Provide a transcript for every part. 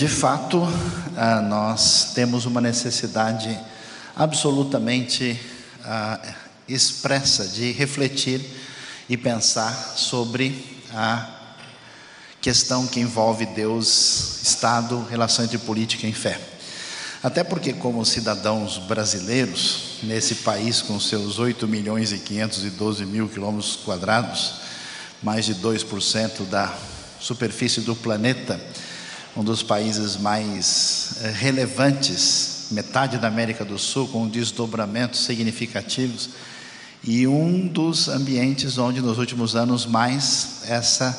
De fato, ah, nós temos uma necessidade absolutamente ah, expressa de refletir e pensar sobre a questão que envolve Deus, Estado, relação entre política e fé. Até porque, como cidadãos brasileiros, nesse país com seus 8 milhões e 512 mil quilômetros quadrados, mais de 2% da superfície do planeta, um dos países mais eh, relevantes, metade da América do Sul, com desdobramentos significativos, e um dos ambientes onde nos últimos anos mais essa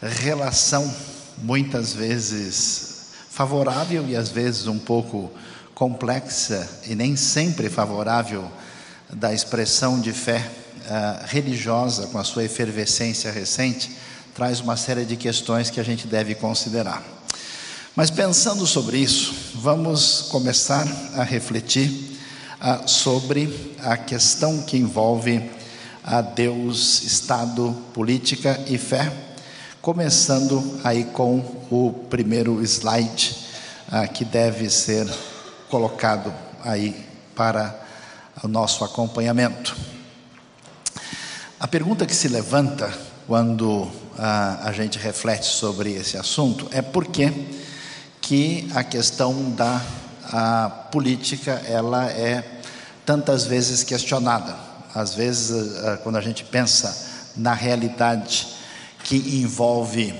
relação, muitas vezes favorável e às vezes um pouco complexa e nem sempre favorável da expressão de fé uh, religiosa com a sua efervescência recente, traz uma série de questões que a gente deve considerar. Mas pensando sobre isso, vamos começar a refletir uh, sobre a questão que envolve a Deus, Estado, política e fé Começando aí com o primeiro slide ah, que deve ser colocado aí para o nosso acompanhamento. A pergunta que se levanta quando ah, a gente reflete sobre esse assunto é por que, que a questão da a política ela é tantas vezes questionada. Às vezes, ah, quando a gente pensa na realidade que envolve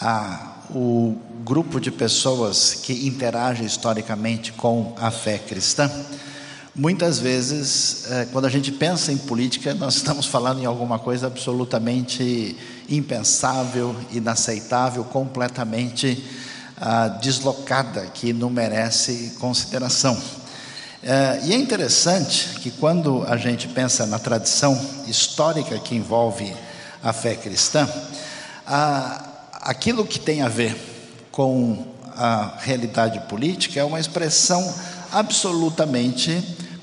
ah, o grupo de pessoas que interage historicamente com a fé cristã, muitas vezes, eh, quando a gente pensa em política, nós estamos falando em alguma coisa absolutamente impensável, inaceitável, completamente deslocada, que não merece consideração. Eh, e é interessante que quando a gente pensa na tradição histórica que envolve a fé cristã, aquilo que tem a ver com a realidade política é uma expressão absolutamente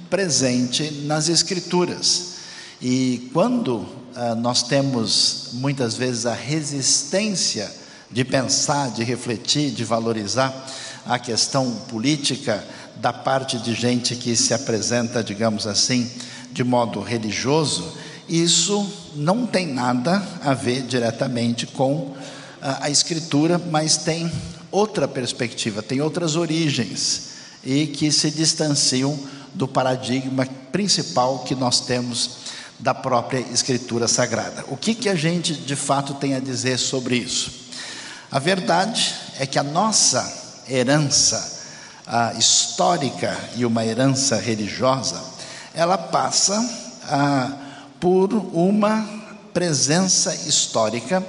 presente nas Escrituras. E quando ah, nós temos muitas vezes a resistência de pensar, de refletir, de valorizar a questão política da parte de gente que se apresenta, digamos assim, de modo religioso, isso não tem nada a ver diretamente com a, a escritura, mas tem outra perspectiva, tem outras origens e que se distanciam do paradigma principal que nós temos da própria Escritura Sagrada. O que, que a gente de fato tem a dizer sobre isso? A verdade é que a nossa herança histórica e uma herança religiosa, ela passa a por uma presença histórica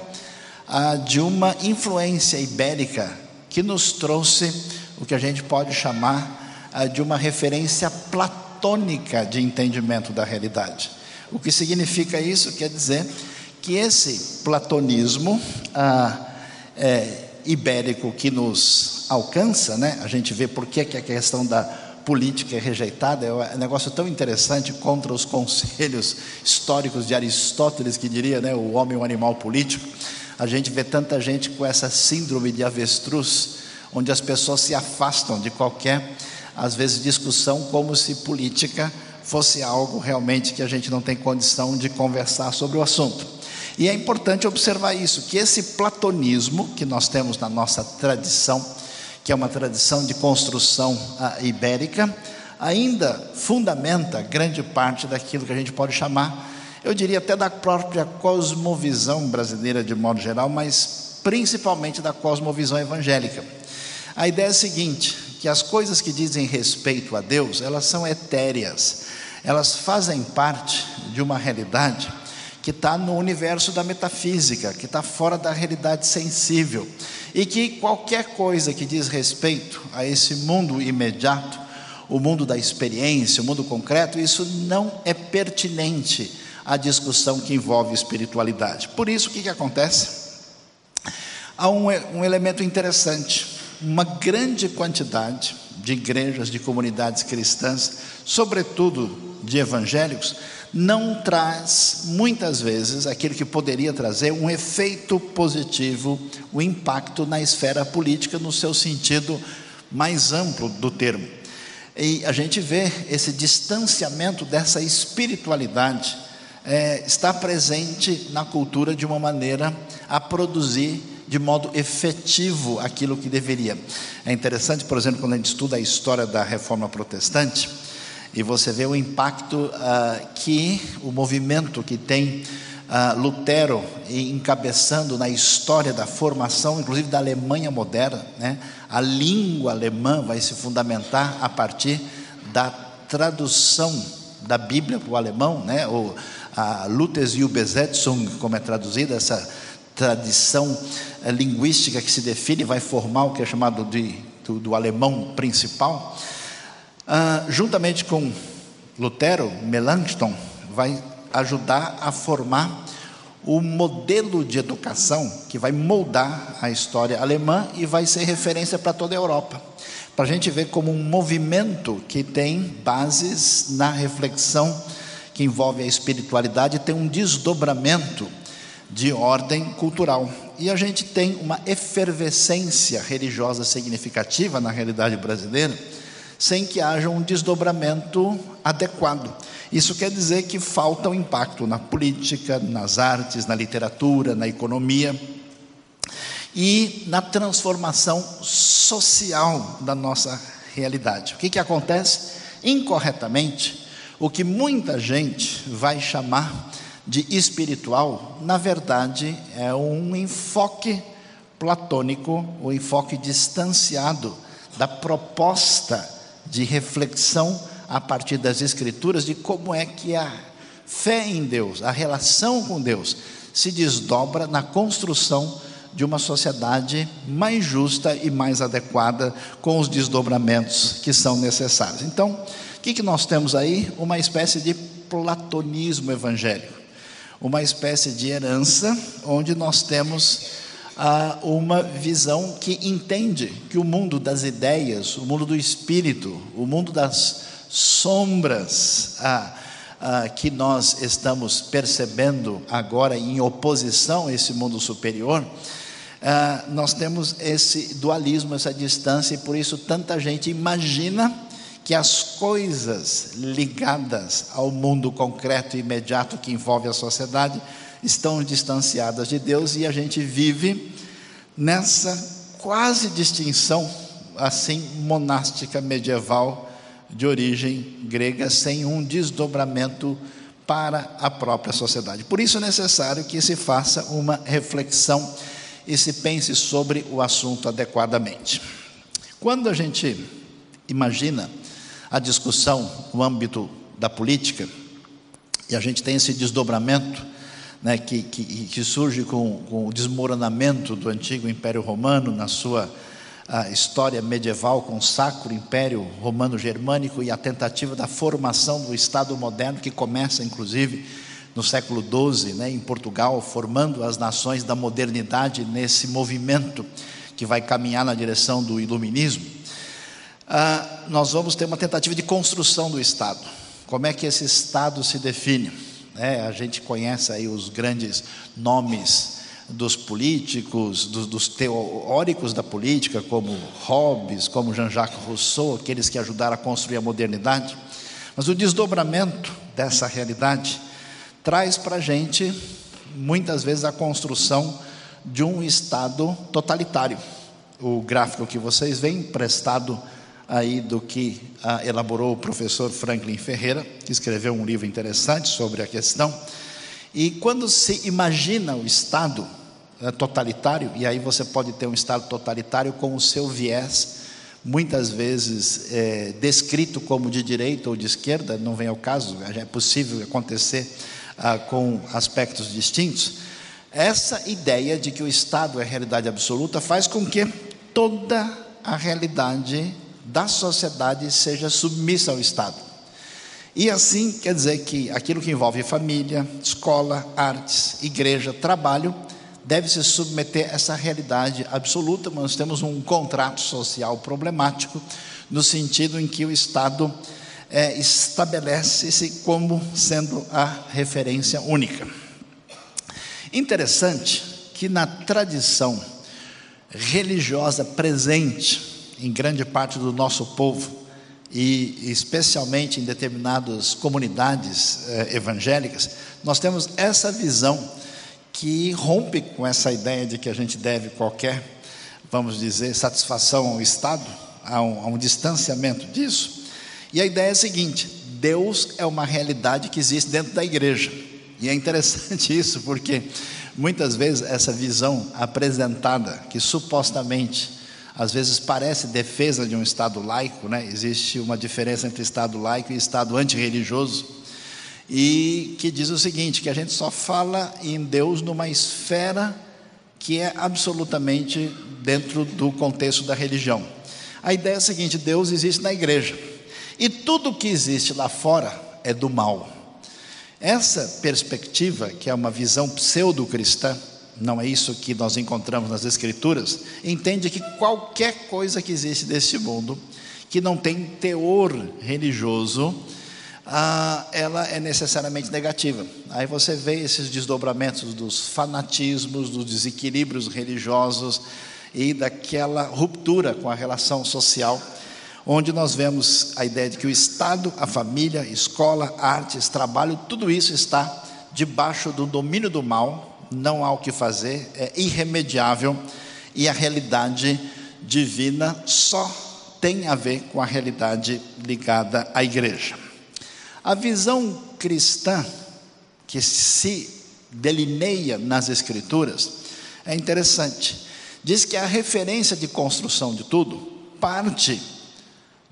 ah, de uma influência ibérica que nos trouxe o que a gente pode chamar ah, de uma referência platônica de entendimento da realidade. O que significa isso? Quer dizer que esse platonismo ah, é, ibérico que nos alcança, né? a gente vê por que, que a questão da política é rejeitada, é um negócio tão interessante contra os conselhos históricos de Aristóteles, que diria né, o homem é um animal político. A gente vê tanta gente com essa síndrome de avestruz, onde as pessoas se afastam de qualquer, às vezes, discussão, como se política fosse algo realmente que a gente não tem condição de conversar sobre o assunto. E é importante observar isso, que esse platonismo que nós temos na nossa tradição, que é uma tradição de construção uh, ibérica, ainda fundamenta grande parte daquilo que a gente pode chamar, eu diria até da própria cosmovisão brasileira de modo geral, mas principalmente da cosmovisão evangélica. A ideia é a seguinte: que as coisas que dizem respeito a Deus, elas são etéreas, elas fazem parte de uma realidade que está no universo da metafísica, que está fora da realidade sensível e que qualquer coisa que diz respeito a esse mundo imediato, o mundo da experiência, o mundo concreto, isso não é pertinente à discussão que envolve espiritualidade. Por isso, o que, que acontece? Há um, um elemento interessante: uma grande quantidade de igrejas, de comunidades cristãs, sobretudo de evangélicos, não traz, muitas vezes, aquilo que poderia trazer um efeito positivo, o um impacto na esfera política, no seu sentido mais amplo do termo. E a gente vê esse distanciamento dessa espiritualidade é, está presente na cultura de uma maneira a produzir de modo efetivo aquilo que deveria. É interessante, por exemplo, quando a gente estuda a história da reforma protestante, e você vê o impacto uh, que o movimento que tem uh, Lutero encabeçando na história da formação, inclusive da Alemanha moderna, né? a língua alemã vai se fundamentar a partir da tradução da Bíblia para o alemão, né? ou a Luthers Übersetzung, como é traduzida, essa tradição eh, linguística que se define, vai formar o que é chamado de, do, do alemão principal. Ah, juntamente com Lutero, Melanchthon vai ajudar a formar o modelo de educação que vai moldar a história alemã e vai ser referência para toda a Europa. Para a gente ver como um movimento que tem bases na reflexão que envolve a espiritualidade, tem um desdobramento de ordem cultural. E a gente tem uma efervescência religiosa significativa na realidade brasileira sem que haja um desdobramento adequado. Isso quer dizer que falta o um impacto na política, nas artes, na literatura, na economia e na transformação social da nossa realidade. O que, que acontece? Incorretamente, o que muita gente vai chamar de espiritual, na verdade, é um enfoque platônico, um enfoque distanciado da proposta de reflexão a partir das Escrituras de como é que a fé em Deus, a relação com Deus, se desdobra na construção de uma sociedade mais justa e mais adequada com os desdobramentos que são necessários. Então, o que, que nós temos aí? Uma espécie de platonismo evangélico, uma espécie de herança onde nós temos a uma visão que entende que o mundo das ideias, o mundo do espírito, o mundo das sombras a, a, que nós estamos percebendo agora em oposição a esse mundo superior, a, nós temos esse dualismo, essa distância, e por isso tanta gente imagina que as coisas ligadas ao mundo concreto e imediato que envolve a sociedade estão distanciadas de Deus e a gente vive nessa quase distinção assim monástica medieval de origem grega sem um desdobramento para a própria sociedade. Por isso é necessário que se faça uma reflexão e se pense sobre o assunto adequadamente. Quando a gente imagina a discussão no âmbito da política, e a gente tem esse desdobramento né, que, que, que, surge com, com, o desmoronamento do antigo Império Romano na sua história medieval com o Sacro Império Romano Germânico e a tentativa da formação do Estado moderno, que começa inclusive no século XII, né, em Portugal, formando as nações da modernidade nesse movimento que vai caminhar na direção do iluminismo. Ah, nós vamos ter uma tentativa de construção do Estado. Como é que esse Estado se define? É, a gente conhece aí os grandes nomes dos políticos, dos, dos, teóricos da política, como Hobbes, como Jean-Jacques Rousseau, aqueles que ajudaram a construir a modernidade. Mas o desdobramento dessa realidade traz para a gente, muitas vezes, a construção de um Estado totalitário. O gráfico que vocês veem, prestado aí do que ah, elaborou o professor Franklin Ferreira, que escreveu um livro interessante sobre a questão. E quando se imagina o Estado eh, totalitário, e aí você pode ter um Estado totalitário com o seu viés, muitas vezes é, descrito como de direita ou de esquerda, não vem ao caso, é possível acontecer ah, com aspectos distintos. Essa ideia de que o Estado é realidade absoluta faz com que toda a realidade da sociedade seja submissa ao Estado. E assim quer dizer que aquilo que envolve família, escola, artes, igreja, trabalho, deve se submeter a essa realidade absoluta, mas nós temos um contrato social problemático, no sentido em que o Estado é, estabelece-se como sendo a referência única. Interessante que na tradição religiosa presente em grande parte do nosso povo, e especialmente em determinadas comunidades eh, evangélicas, nós temos essa visão que rompe com essa ideia de que a gente deve qualquer, vamos dizer, satisfação ao Estado, a um, a um distanciamento disso. E a ideia é a seguinte: Deus é uma realidade que existe dentro da igreja. E é interessante isso, porque muitas vezes essa visão apresentada, que supostamente às vezes parece defesa de um Estado laico, né? existe uma diferença entre Estado laico e Estado antirreligioso, e que diz o seguinte: que a gente só fala em Deus numa esfera que é absolutamente dentro do contexto da religião. A ideia é a seguinte: Deus existe na igreja, e tudo que existe lá fora é do mal. Essa perspectiva, que é uma visão pseudo-cristã, não é isso que nós encontramos nas Escrituras, entende que qualquer coisa que existe neste mundo, que não tem teor religioso, ah, ela é necessariamente negativa. Aí você vê esses desdobramentos dos fanatismos, dos desequilíbrios religiosos e daquela ruptura com a relação social, onde nós vemos a ideia de que o Estado, a família, escola, artes, trabalho, tudo isso está debaixo do domínio do mal, não há o que fazer, é irremediável e a realidade divina só tem a ver com a realidade ligada à igreja. A visão cristã que se delineia nas Escrituras é interessante. Diz que a referência de construção de tudo parte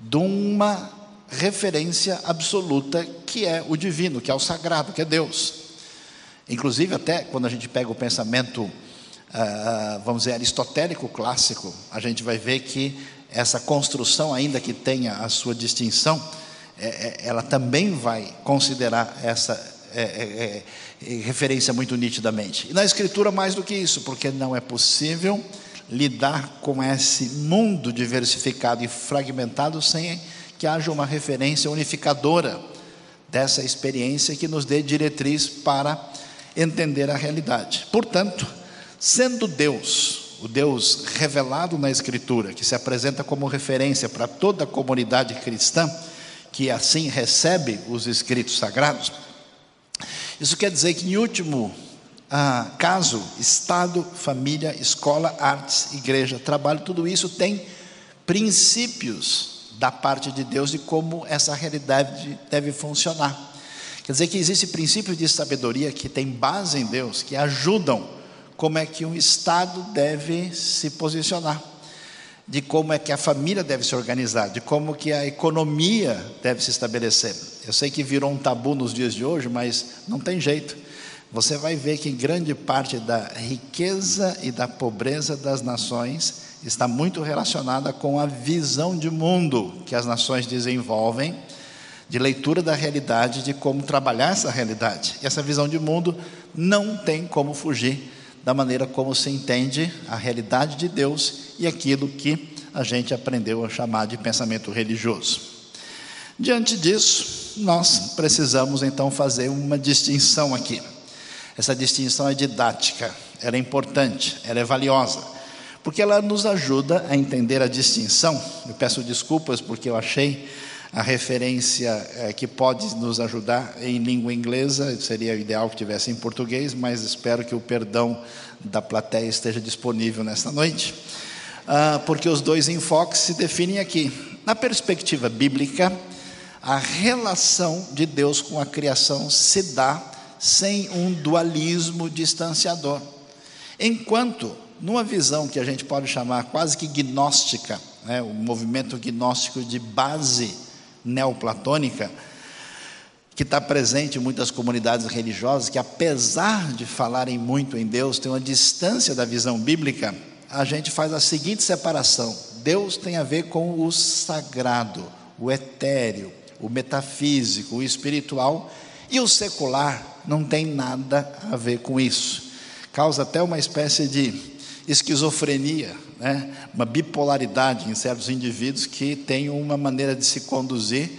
de uma referência absoluta que é o divino, que é o sagrado, que é Deus. Inclusive, até quando a gente pega o pensamento, uh, vamos dizer, aristotélico clássico, a gente vai ver que essa construção, ainda que tenha a sua distinção, é, é, ela também vai considerar essa é, referência muito nitidamente. E na Escritura, mais do que isso, porque não é possível lidar com esse mundo diversificado e fragmentado sem que haja uma referência unificadora dessa experiência que nos dê diretriz para entender a realidade. Portanto, sendo Deus, o Deus revelado na Escritura, que se apresenta como referência para toda a comunidade cristã, que assim recebe os escritos sagrados, isso quer dizer que, em último ah, caso, Estado, família, escola, artes, igreja, trabalho, tudo isso tem princípios da parte de Deus de como essa realidade deve funcionar. Quer dizer que existem princípios de sabedoria que têm base em Deus, que ajudam como é que um Estado deve se posicionar, de como é que a família deve se organizar, de como que a economia deve se estabelecer. Eu sei que virou um tabu nos dias de hoje, mas não tem jeito. Você vai ver que grande parte da riqueza e da pobreza das nações está muito relacionada com a visão de mundo que as nações desenvolvem de leitura da realidade, de como trabalhar essa realidade. E essa visão de mundo não tem como fugir da maneira como se entende a realidade de Deus e aquilo que a gente aprendeu a chamar de pensamento religioso. Diante disso, nós precisamos então fazer uma distinção aqui. Essa distinção é didática, ela é importante, ela é valiosa, porque ela nos ajuda a entender a distinção. Eu peço desculpas porque eu achei a referência é, que pode nos ajudar em língua inglesa, seria ideal que tivesse em português, mas espero que o perdão da plateia esteja disponível nesta noite, ah, porque os dois enfoques se definem aqui. Na perspectiva bíblica, a relação de Deus com a criação se dá sem um dualismo distanciador. Enquanto, numa visão que a gente pode chamar quase que gnóstica, né, o movimento gnóstico de base neoplatônica, que está presente em muitas comunidades religiosas, que apesar de falarem muito em Deus, tem uma distância da visão bíblica, a gente faz a seguinte separação: Deus tem a ver com o sagrado, o etéreo, o metafísico, o espiritual, e o secular não tem nada a ver com isso. Causa até uma espécie de esquizofrenia, né? uma bipolaridade em certos indivíduos que têm uma maneira de se conduzir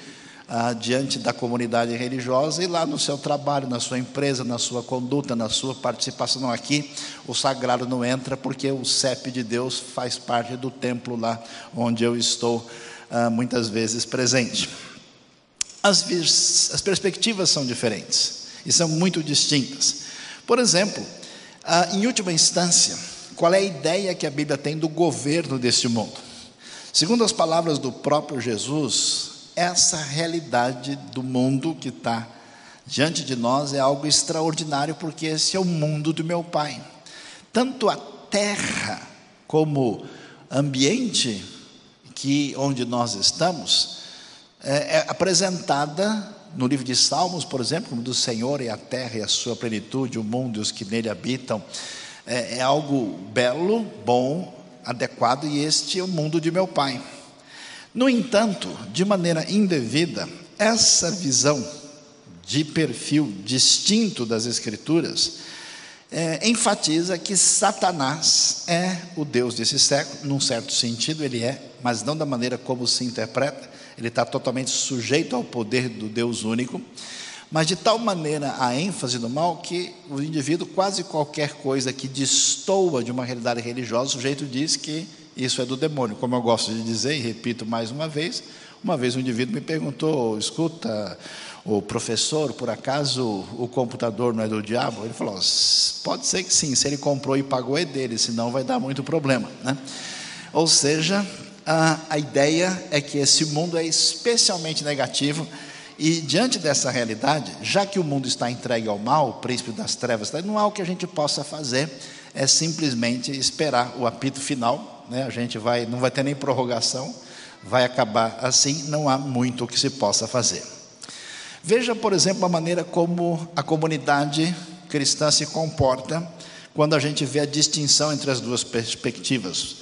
ah, diante da comunidade religiosa e lá no seu trabalho, na sua empresa, na sua conduta, na sua participação. Não, aqui o sagrado não entra porque o CEP de Deus faz parte do templo lá onde eu estou ah, muitas vezes presente. As, as perspectivas são diferentes e são muito distintas. Por exemplo, ah, em última instância, qual é a ideia que a Bíblia tem do governo deste mundo? Segundo as palavras do próprio Jesus, essa realidade do mundo que está diante de nós é algo extraordinário, porque esse é o mundo do meu Pai. Tanto a terra como ambiente que onde nós estamos é, é apresentada no livro de Salmos, por exemplo, como do Senhor e a terra e a sua plenitude, o mundo e os que nele habitam. É, é algo belo, bom, adequado, e este é o mundo de meu Pai. No entanto, de maneira indevida, essa visão de perfil distinto das Escrituras é, enfatiza que Satanás é o Deus desse século, num certo sentido ele é, mas não da maneira como se interpreta, ele está totalmente sujeito ao poder do Deus único, mas de tal maneira a ênfase do mal que o indivíduo, quase qualquer coisa que destoa de uma realidade religiosa, o sujeito diz que isso é do demônio. Como eu gosto de dizer, e repito mais uma vez, uma vez um indivíduo me perguntou: escuta, o professor, por acaso o computador não é do diabo? Ele falou: pode ser que sim, se ele comprou e pagou é dele, senão vai dar muito problema. Né? Ou seja, a, a ideia é que esse mundo é especialmente negativo. E diante dessa realidade, já que o mundo está entregue ao mal, o príncipe das trevas, não há o que a gente possa fazer, é simplesmente esperar o apito final né? a gente vai, não vai ter nem prorrogação, vai acabar assim, não há muito o que se possa fazer. Veja, por exemplo, a maneira como a comunidade cristã se comporta quando a gente vê a distinção entre as duas perspectivas.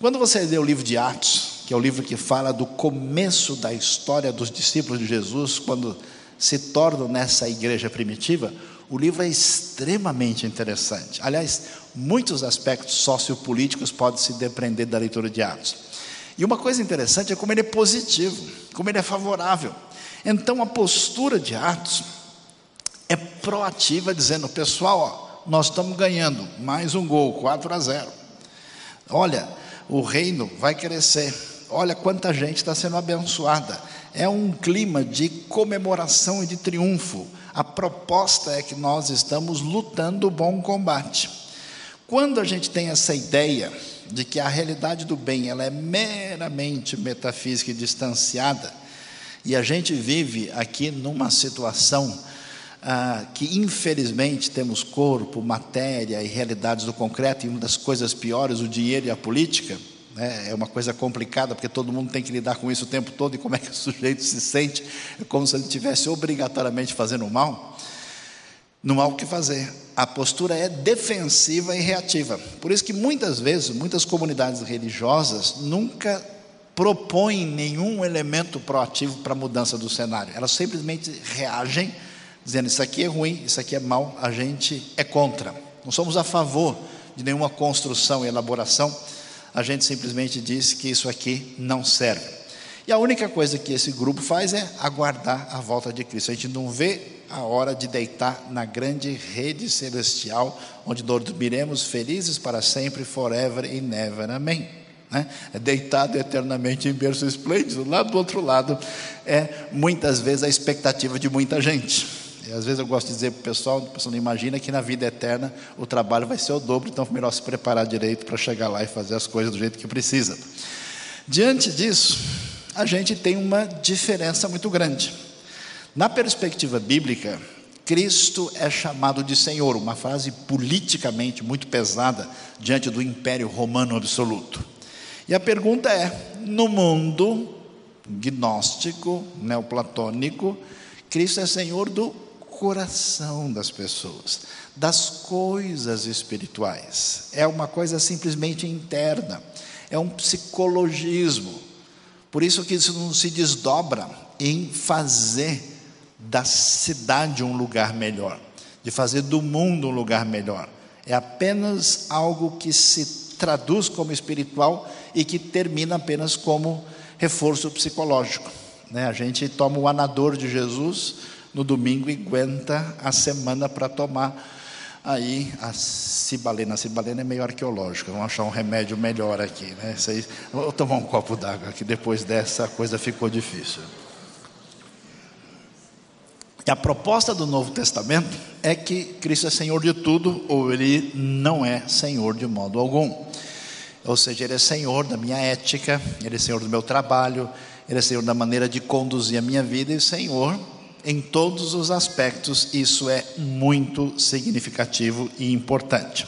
Quando você lê o livro de Atos, que é o livro que fala do começo da história dos discípulos de Jesus, quando se tornam nessa igreja primitiva, o livro é extremamente interessante. Aliás, muitos aspectos sociopolíticos podem se depender da leitura de Atos. E uma coisa interessante é como ele é positivo, como ele é favorável. Então, a postura de Atos é proativa, dizendo: pessoal, ó, nós estamos ganhando mais um gol, 4 a 0. Olha, o reino vai crescer. Olha quanta gente está sendo abençoada. É um clima de comemoração e de triunfo. A proposta é que nós estamos lutando o bom combate. Quando a gente tem essa ideia de que a realidade do bem ela é meramente metafísica e distanciada, e a gente vive aqui numa situação ah, que infelizmente temos corpo, matéria e realidades do concreto, e uma das coisas piores, o dinheiro e a política? É uma coisa complicada, porque todo mundo tem que lidar com isso o tempo todo, e como é que o sujeito se sente? É como se ele estivesse obrigatoriamente fazendo mal. Não há o que fazer. A postura é defensiva e reativa. Por isso que muitas vezes, muitas comunidades religiosas nunca propõem nenhum elemento proativo para a mudança do cenário. Elas simplesmente reagem, dizendo: Isso aqui é ruim, isso aqui é mal, a gente é contra. Não somos a favor de nenhuma construção e elaboração a gente simplesmente diz que isso aqui não serve. E a única coisa que esse grupo faz é aguardar a volta de Cristo. A gente não vê a hora de deitar na grande rede celestial, onde dormiremos felizes para sempre, forever e never. Amém. Né? Deitado eternamente em berço esplêndido. Lá do outro lado é muitas vezes a expectativa de muita gente. Às vezes eu gosto de dizer para o pessoal, o pessoal não imagina que na vida eterna o trabalho vai ser o dobro, então é melhor se preparar direito para chegar lá e fazer as coisas do jeito que precisa. Diante disso, a gente tem uma diferença muito grande. Na perspectiva bíblica, Cristo é chamado de Senhor, uma frase politicamente muito pesada diante do Império Romano absoluto. E a pergunta é: no mundo gnóstico, neoplatônico, Cristo é Senhor do coração das pessoas, das coisas espirituais. É uma coisa simplesmente interna, é um psicologismo. Por isso que isso não se desdobra em fazer da cidade um lugar melhor, de fazer do mundo um lugar melhor. É apenas algo que se traduz como espiritual e que termina apenas como reforço psicológico. Né? A gente toma o anador de Jesus no domingo e aguenta a semana para tomar. Aí a cibalena, a cibalena é meio arqueológica, vamos achar um remédio melhor aqui. Né? Aí, vou tomar um copo d'água, que depois dessa coisa ficou difícil. E a proposta do Novo Testamento é que Cristo é Senhor de tudo, ou Ele não é Senhor de modo algum. Ou seja, Ele é Senhor da minha ética, Ele é Senhor do meu trabalho, Ele é Senhor da maneira de conduzir a minha vida e Senhor em todos os aspectos. Isso é muito significativo e importante.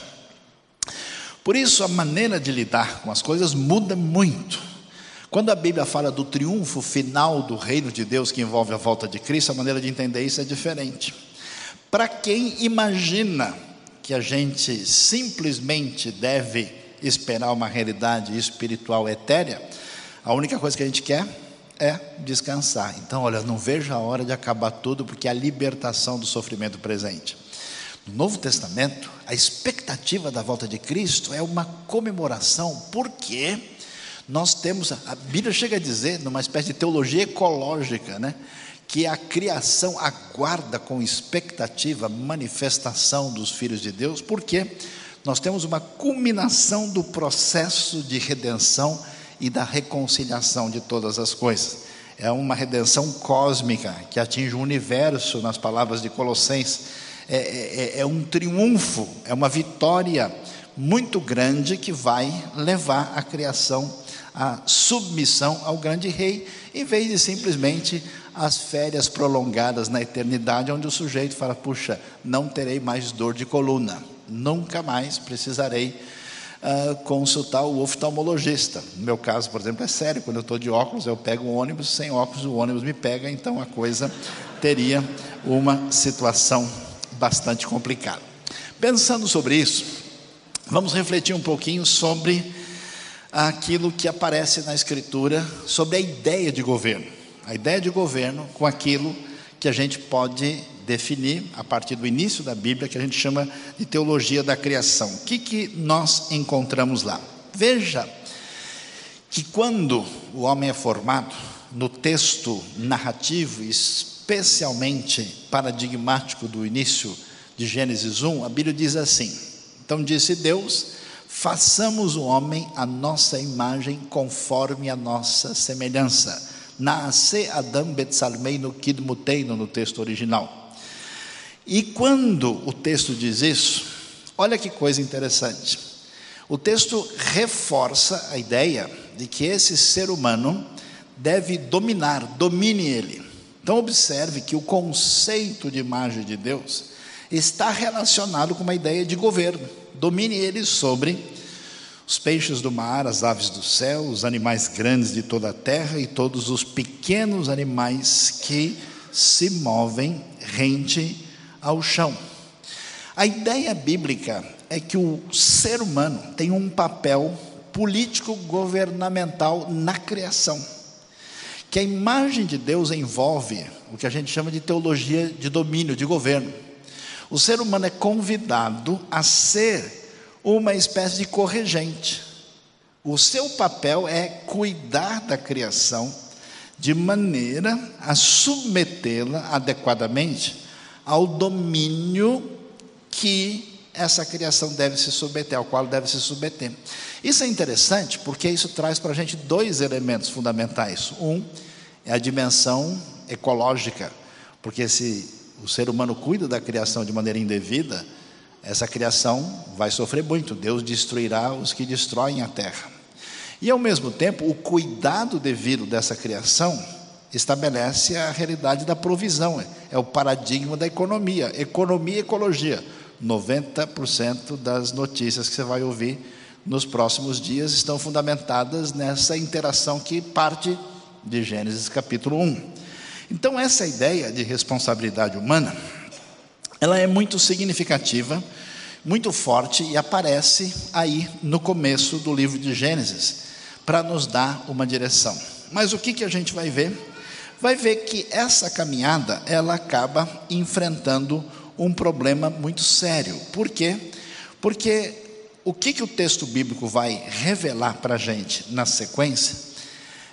Por isso, a maneira de lidar com as coisas muda muito. Quando a Bíblia fala do triunfo final do reino de Deus que envolve a volta de Cristo, a maneira de entender isso é diferente. Para quem imagina que a gente simplesmente deve esperar uma realidade espiritual etérea, a única coisa que a gente quer é descansar. Então, olha, não vejo a hora de acabar tudo, porque é a libertação do sofrimento presente. No Novo Testamento, a expectativa da volta de Cristo é uma comemoração, porque nós temos, a Bíblia chega a dizer, numa espécie de teologia ecológica, né? que a criação aguarda com expectativa a manifestação dos filhos de Deus, porque nós temos uma culminação do processo de redenção e da reconciliação de todas as coisas. É uma redenção cósmica que atinge o universo, nas palavras de Colossenses. É, é, é um triunfo, é uma vitória muito grande que vai levar a criação à submissão ao grande rei, em vez de simplesmente as férias prolongadas na eternidade, onde o sujeito fala: puxa, não terei mais dor de coluna, nunca mais precisarei uh, consultar o oftalmologista. No meu caso, por exemplo, é sério: quando eu estou de óculos, eu pego o ônibus, sem óculos, o ônibus me pega, então a coisa teria uma situação bastante complicada. Pensando sobre isso, Vamos refletir um pouquinho sobre aquilo que aparece na Escritura, sobre a ideia de governo. A ideia de governo com aquilo que a gente pode definir a partir do início da Bíblia, que a gente chama de teologia da criação. O que, que nós encontramos lá? Veja que quando o homem é formado, no texto narrativo, especialmente paradigmático do início de Gênesis 1, a Bíblia diz assim: então disse Deus: façamos o homem a nossa imagem conforme a nossa semelhança. Naase Adam Betsalmeino Kidmuteino no texto original. E quando o texto diz isso, olha que coisa interessante. O texto reforça a ideia de que esse ser humano deve dominar, domine ele. Então, observe que o conceito de imagem de Deus está relacionado com uma ideia de governo domine ele sobre os peixes do mar, as aves do céu, os animais grandes de toda a terra e todos os pequenos animais que se movem rente ao chão. A ideia bíblica é que o ser humano tem um papel político governamental na criação. Que a imagem de Deus envolve o que a gente chama de teologia de domínio, de governo. O ser humano é convidado a ser uma espécie de corregente. O seu papel é cuidar da criação de maneira a submetê-la adequadamente ao domínio que essa criação deve se submeter, ao qual deve se submeter. Isso é interessante porque isso traz para a gente dois elementos fundamentais. Um é a dimensão ecológica, porque se o ser humano cuida da criação de maneira indevida, essa criação vai sofrer muito. Deus destruirá os que destroem a terra. E ao mesmo tempo, o cuidado devido dessa criação estabelece a realidade da provisão, é o paradigma da economia. Economia e ecologia. 90% das notícias que você vai ouvir nos próximos dias estão fundamentadas nessa interação que parte de Gênesis capítulo 1. Então essa ideia de responsabilidade humana, ela é muito significativa, muito forte e aparece aí no começo do livro de Gênesis para nos dar uma direção. Mas o que que a gente vai ver? Vai ver que essa caminhada ela acaba enfrentando um problema muito sério. Por quê? Porque o que, que o texto bíblico vai revelar para a gente na sequência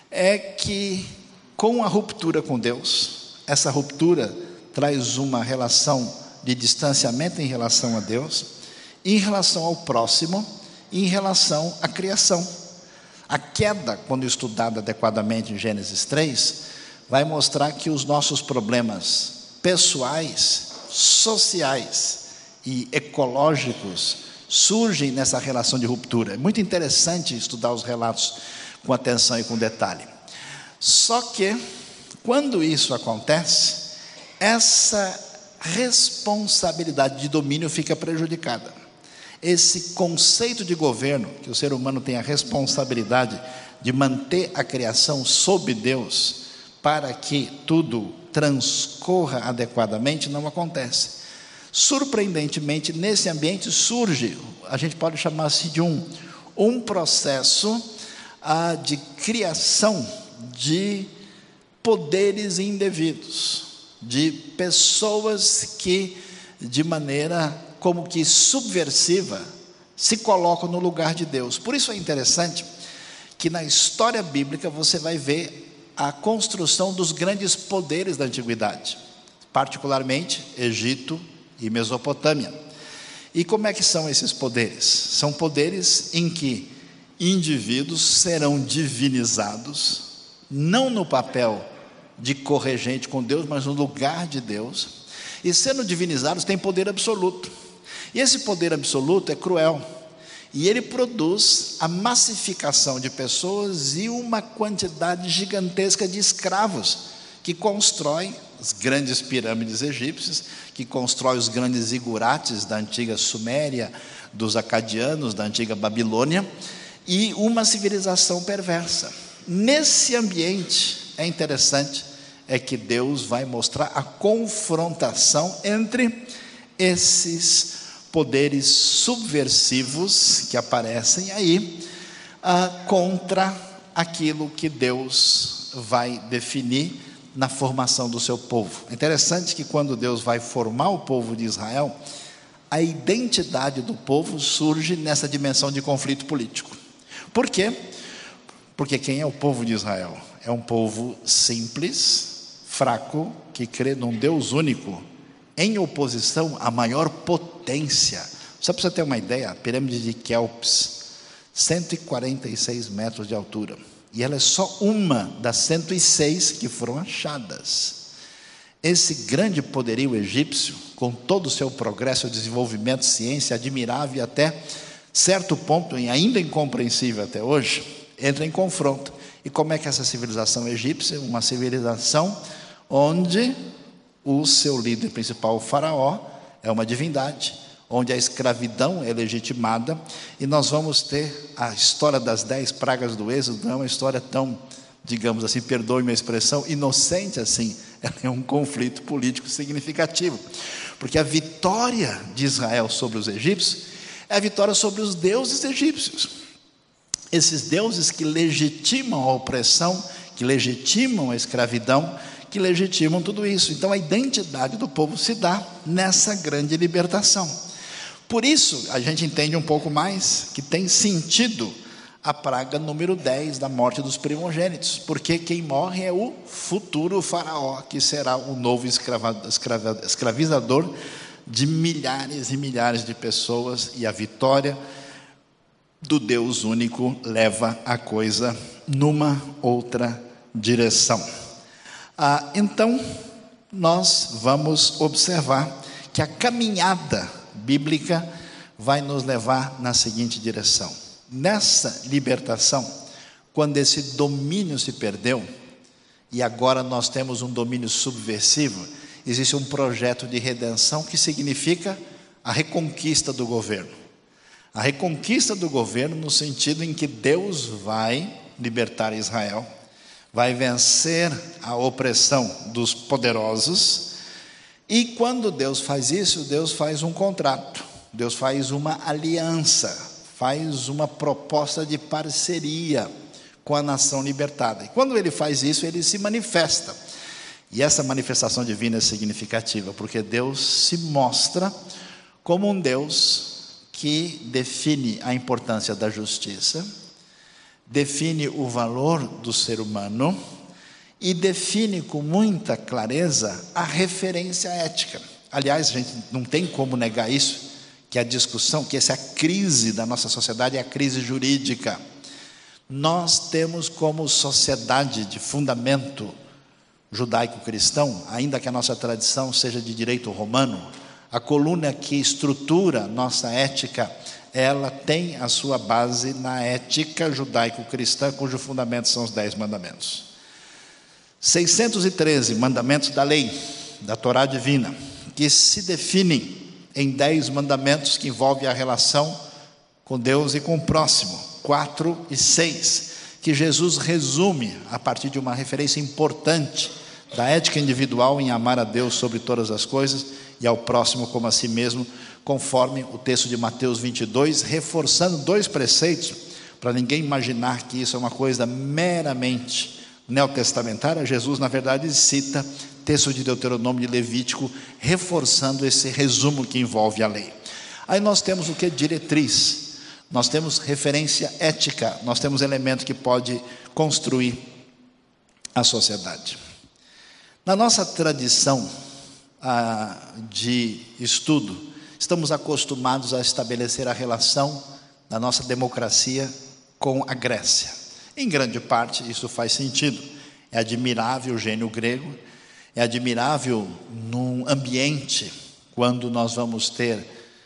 é que com a ruptura com Deus, essa ruptura traz uma relação de distanciamento em relação a Deus, em relação ao próximo em relação à criação. A queda, quando estudada adequadamente em Gênesis 3, vai mostrar que os nossos problemas pessoais, sociais e ecológicos surgem nessa relação de ruptura. É muito interessante estudar os relatos com atenção e com detalhe. Só que, quando isso acontece, essa responsabilidade de domínio fica prejudicada. Esse conceito de governo, que o ser humano tem a responsabilidade de manter a criação sob Deus, para que tudo transcorra adequadamente, não acontece. Surpreendentemente, nesse ambiente surge, a gente pode chamar assim de um, um processo ah, de criação de poderes indevidos, de pessoas que, de maneira como que subversiva, se colocam no lugar de Deus. Por isso é interessante que na história bíblica você vai ver a construção dos grandes poderes da antiguidade, particularmente Egito e Mesopotâmia. E como é que são esses poderes? São poderes em que indivíduos serão divinizados, não no papel de corregente com Deus, mas no lugar de Deus, e sendo divinizados têm poder absoluto. E esse poder absoluto é cruel. E ele produz a massificação de pessoas e uma quantidade gigantesca de escravos que constroem as grandes pirâmides egípcias, que constrói os grandes igurates da antiga Suméria, dos acadianos, da antiga Babilônia, e uma civilização perversa. Nesse ambiente, é interessante, é que Deus vai mostrar a confrontação entre esses poderes subversivos que aparecem aí ah, contra aquilo que Deus vai definir na formação do seu povo. É interessante que quando Deus vai formar o povo de Israel, a identidade do povo surge nessa dimensão de conflito político. Por quê? Porque quem é o povo de Israel? É um povo simples, fraco, que crê num Deus único, em oposição à maior potência. Só para você ter uma ideia, a pirâmide de Kelps, 146 metros de altura. E ela é só uma das 106 que foram achadas. Esse grande poderio egípcio, com todo o seu progresso, desenvolvimento, ciência admirável e até certo ponto, e ainda incompreensível até hoje, entra em confronto. E como é que essa civilização egípcia, uma civilização onde o seu líder principal, o faraó, é uma divindade, onde a escravidão é legitimada, e nós vamos ter a história das dez pragas do êxodo, não é uma história tão, digamos assim, perdoe-me a expressão, inocente assim, ela é um conflito político significativo, porque a vitória de Israel sobre os egípcios é a vitória sobre os deuses egípcios. Esses deuses que legitimam a opressão, que legitimam a escravidão, que legitimam tudo isso. Então a identidade do povo se dá nessa grande libertação. Por isso, a gente entende um pouco mais que tem sentido a praga número 10 da morte dos primogênitos, porque quem morre é o futuro faraó, que será o novo escravizador de milhares e milhares de pessoas, e a vitória do Deus único leva a coisa numa outra direção. Ah, então, nós vamos observar que a caminhada bíblica vai nos levar na seguinte direção. Nessa libertação, quando esse domínio se perdeu, e agora nós temos um domínio subversivo, existe um projeto de redenção que significa a reconquista do governo. A reconquista do governo no sentido em que Deus vai libertar Israel vai vencer a opressão dos poderosos. E quando Deus faz isso, Deus faz um contrato, Deus faz uma aliança, faz uma proposta de parceria com a nação libertada. E quando ele faz isso, ele se manifesta. E essa manifestação divina é significativa, porque Deus se mostra como um Deus que define a importância da justiça, define o valor do ser humano e define com muita clareza a referência ética. Aliás, a gente não tem como negar isso, que a discussão, que essa crise da nossa sociedade é a crise jurídica. Nós temos como sociedade de fundamento judaico-cristão, ainda que a nossa tradição seja de direito romano, a coluna que estrutura nossa ética, ela tem a sua base na ética judaico-cristã, cujo fundamento são os dez mandamentos. 613 mandamentos da lei, da Torá divina, que se definem em dez mandamentos que envolvem a relação com Deus e com o próximo, quatro e seis, que Jesus resume a partir de uma referência importante da ética individual em amar a Deus sobre todas as coisas e ao próximo como a si mesmo, conforme o texto de Mateus 22, reforçando dois preceitos, para ninguém imaginar que isso é uma coisa meramente neotestamentária, Jesus, na verdade, cita texto de Deuteronômio e Levítico, reforçando esse resumo que envolve a lei. Aí nós temos o que? Diretriz. Nós temos referência ética, nós temos elemento que pode construir a sociedade. Na nossa tradição ah, de estudo, estamos acostumados a estabelecer a relação da nossa democracia com a Grécia. Em grande parte, isso faz sentido. É admirável o gênio grego, é admirável num ambiente quando nós vamos ter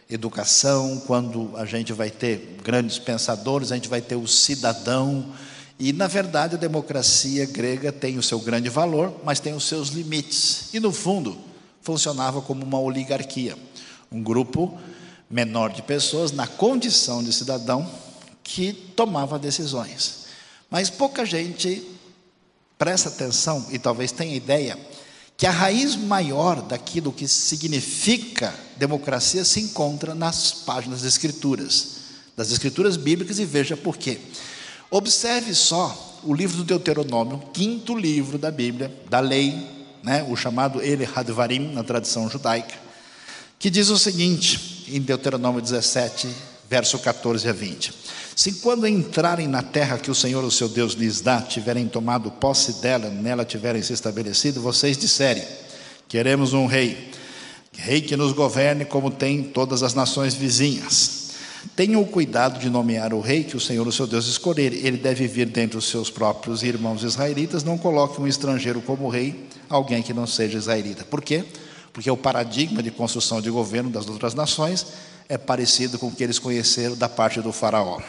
educação, quando a gente vai ter grandes pensadores, a gente vai ter o cidadão. E, na verdade, a democracia grega tem o seu grande valor, mas tem os seus limites. E, no fundo, funcionava como uma oligarquia um grupo menor de pessoas na condição de cidadão que tomava decisões. Mas pouca gente presta atenção e talvez tenha ideia que a raiz maior daquilo que significa democracia se encontra nas páginas das Escrituras, das Escrituras bíblicas, e veja por quê. Observe só o livro do Deuteronômio, quinto livro da Bíblia, da lei, né, o chamado Ele Hadvarim, na tradição judaica, que diz o seguinte, em Deuteronômio 17, verso 14 a 20. Se quando entrarem na terra que o Senhor, o seu Deus, lhes dá, tiverem tomado posse dela, nela tiverem se estabelecido, vocês disserem: Queremos um rei, rei que nos governe como tem todas as nações vizinhas. Tenham o cuidado de nomear o rei que o Senhor, o seu Deus, escolher. Ele deve vir dentre os seus próprios irmãos israelitas. Não coloque um estrangeiro como rei, alguém que não seja israelita. Por quê? Porque o paradigma de construção de governo das outras nações é parecido com o que eles conheceram da parte do Faraó.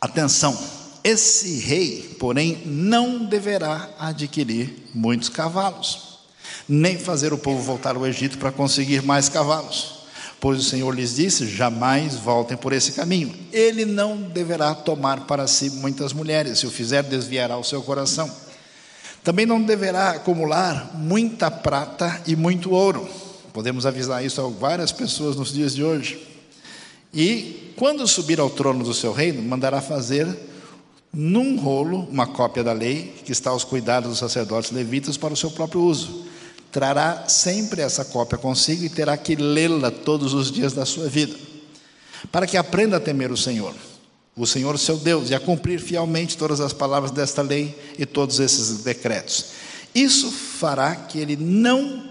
Atenção, esse rei, porém, não deverá adquirir muitos cavalos, nem fazer o povo voltar ao Egito para conseguir mais cavalos. Pois o Senhor lhes disse: jamais voltem por esse caminho. Ele não deverá tomar para si muitas mulheres, se o fizer, desviará o seu coração. Também não deverá acumular muita prata e muito ouro. Podemos avisar isso a várias pessoas nos dias de hoje. E quando subir ao trono do seu reino, mandará fazer num rolo uma cópia da lei que está aos cuidados dos sacerdotes levitas para o seu próprio uso. Trará sempre essa cópia consigo e terá que lê-la todos os dias da sua vida, para que aprenda a temer o Senhor, o Senhor seu Deus, e a cumprir fielmente todas as palavras desta lei e todos esses decretos. Isso fará que ele não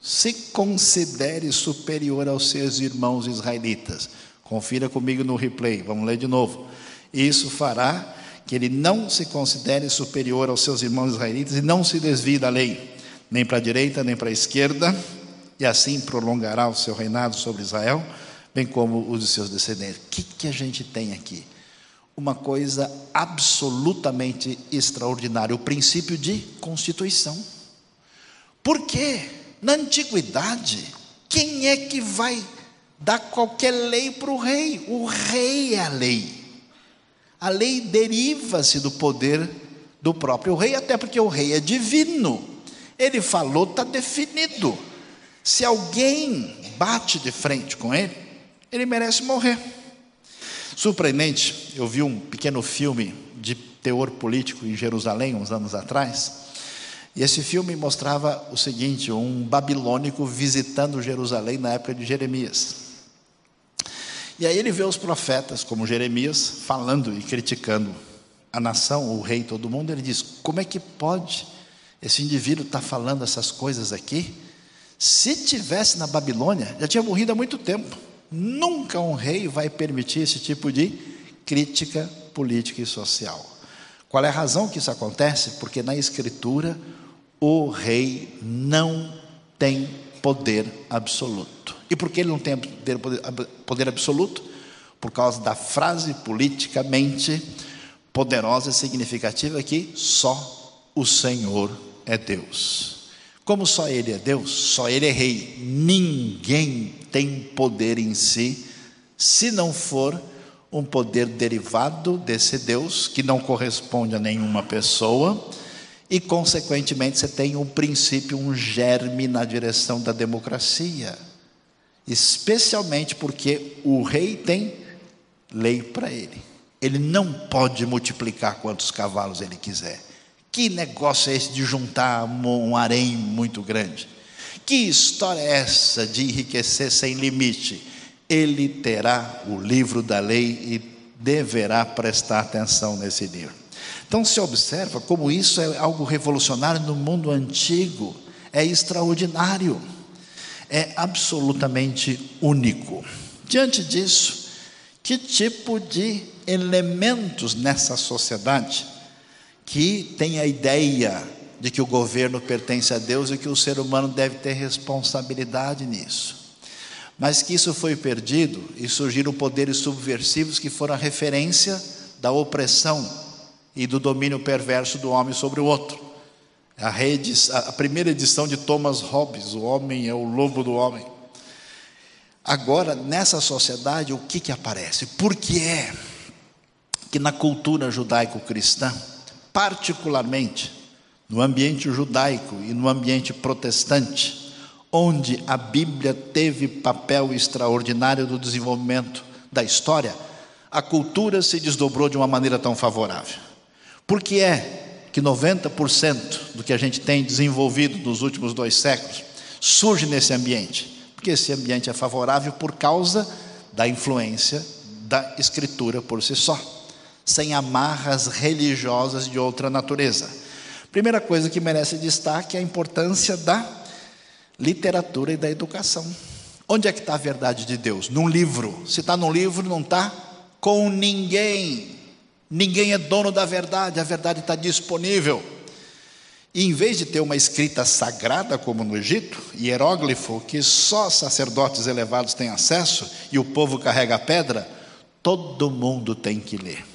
se considere superior aos seus irmãos israelitas Confira comigo no replay, vamos ler de novo. Isso fará que ele não se considere superior aos seus irmãos israelitas e não se desvie da lei, nem para a direita, nem para a esquerda, e assim prolongará o seu reinado sobre Israel, bem como os de seus descendentes. O que, que a gente tem aqui? Uma coisa absolutamente extraordinária, o princípio de constituição. Por quê? Na antiguidade, quem é que vai dá qualquer lei para o rei. O rei é a lei. A lei deriva-se do poder do próprio rei, até porque o rei é divino. Ele falou, está definido. Se alguém bate de frente com ele, ele merece morrer. Surpreendente, eu vi um pequeno filme de teor político em Jerusalém, uns anos atrás, e esse filme mostrava o seguinte: um babilônico visitando Jerusalém na época de Jeremias. E aí ele vê os profetas, como Jeremias, falando e criticando a nação, o rei, todo mundo, ele diz: como é que pode esse indivíduo estar tá falando essas coisas aqui? Se tivesse na Babilônia, já tinha morrido há muito tempo. Nunca um rei vai permitir esse tipo de crítica política e social. Qual é a razão que isso acontece? Porque na Escritura o rei não tem poder absoluto. E por que ele não tem poder, poder absoluto? Por causa da frase politicamente poderosa e significativa que só o Senhor é Deus. Como só Ele é Deus, só Ele é Rei, ninguém tem poder em si, se não for um poder derivado desse Deus, que não corresponde a nenhuma pessoa, e, consequentemente, você tem um princípio, um germe na direção da democracia, especialmente porque o rei tem lei para ele. Ele não pode multiplicar quantos cavalos ele quiser. Que negócio é esse de juntar um harém muito grande? Que história é essa de enriquecer sem limite? Ele terá o livro da lei e deverá prestar atenção nesse livro. Então se observa como isso é algo revolucionário no mundo antigo, é extraordinário, é absolutamente único. Diante disso, que tipo de elementos nessa sociedade que tem a ideia de que o governo pertence a Deus e que o ser humano deve ter responsabilidade nisso. Mas que isso foi perdido e surgiram poderes subversivos que foram a referência da opressão e do domínio perverso do homem sobre o outro. A, a primeira edição de Thomas Hobbes, O Homem é o Lobo do Homem. Agora, nessa sociedade, o que, que aparece? Por que é que na cultura judaico-cristã, particularmente no ambiente judaico e no ambiente protestante, onde a Bíblia teve papel extraordinário do desenvolvimento da história, a cultura se desdobrou de uma maneira tão favorável. Por que é que 90% do que a gente tem desenvolvido nos últimos dois séculos surge nesse ambiente? Porque esse ambiente é favorável por causa da influência da Escritura por si só sem amarras religiosas de outra natureza. Primeira coisa que merece destaque é a importância da literatura e da educação. Onde é que está a verdade de Deus? Num livro. Se está num livro, não está com ninguém. Ninguém é dono da verdade, a verdade está disponível. E em vez de ter uma escrita sagrada, como no Egito, hieróglifo, que só sacerdotes elevados têm acesso e o povo carrega a pedra, todo mundo tem que ler.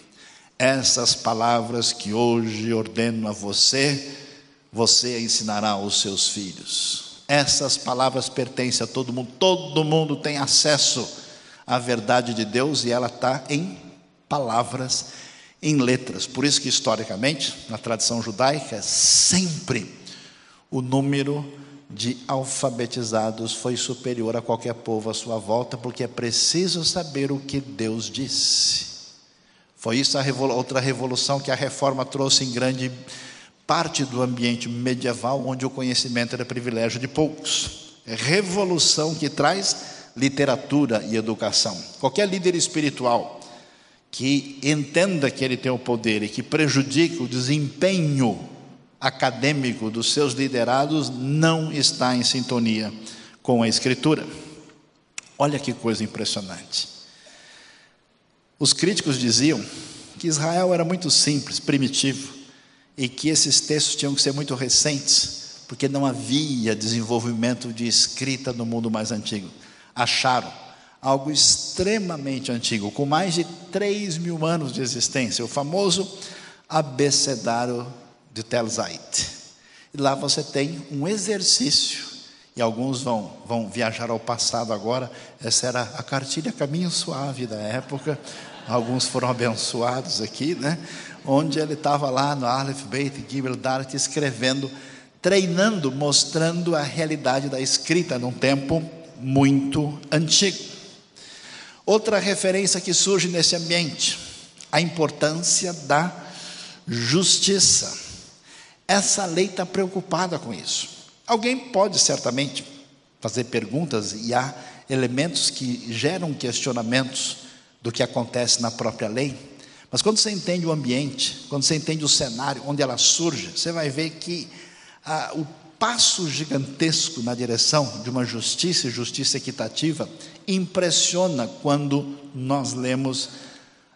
Essas palavras que hoje ordeno a você, você ensinará aos seus filhos. Essas palavras pertencem a todo mundo, todo mundo tem acesso à verdade de Deus e ela está em palavras, em letras. Por isso que, historicamente, na tradição judaica, sempre o número de alfabetizados foi superior a qualquer povo à sua volta, porque é preciso saber o que Deus disse. Foi isso a revolu outra revolução que a reforma trouxe em grande parte do ambiente medieval, onde o conhecimento era privilégio de poucos. É revolução que traz literatura e educação. Qualquer líder espiritual que entenda que ele tem o poder e que prejudique o desempenho acadêmico dos seus liderados não está em sintonia com a Escritura. Olha que coisa impressionante. Os críticos diziam que Israel era muito simples, primitivo, e que esses textos tinham que ser muito recentes, porque não havia desenvolvimento de escrita no mundo mais antigo. Acharam algo extremamente antigo, com mais de 3 mil anos de existência, o famoso abecedário de Tel Zait. E lá você tem um exercício, e alguns vão, vão viajar ao passado agora, essa era a cartilha Caminho Suave da época, alguns foram abençoados aqui, né? Onde ele estava lá no Aleph Beit Gimel Dalet escrevendo, treinando, mostrando a realidade da escrita num tempo muito antigo. Outra referência que surge nesse ambiente, a importância da justiça. Essa lei está preocupada com isso. Alguém pode certamente fazer perguntas e há elementos que geram questionamentos do que acontece na própria lei. Mas quando você entende o ambiente, quando você entende o cenário onde ela surge, você vai ver que ah, o passo gigantesco na direção de uma justiça e justiça equitativa impressiona quando nós lemos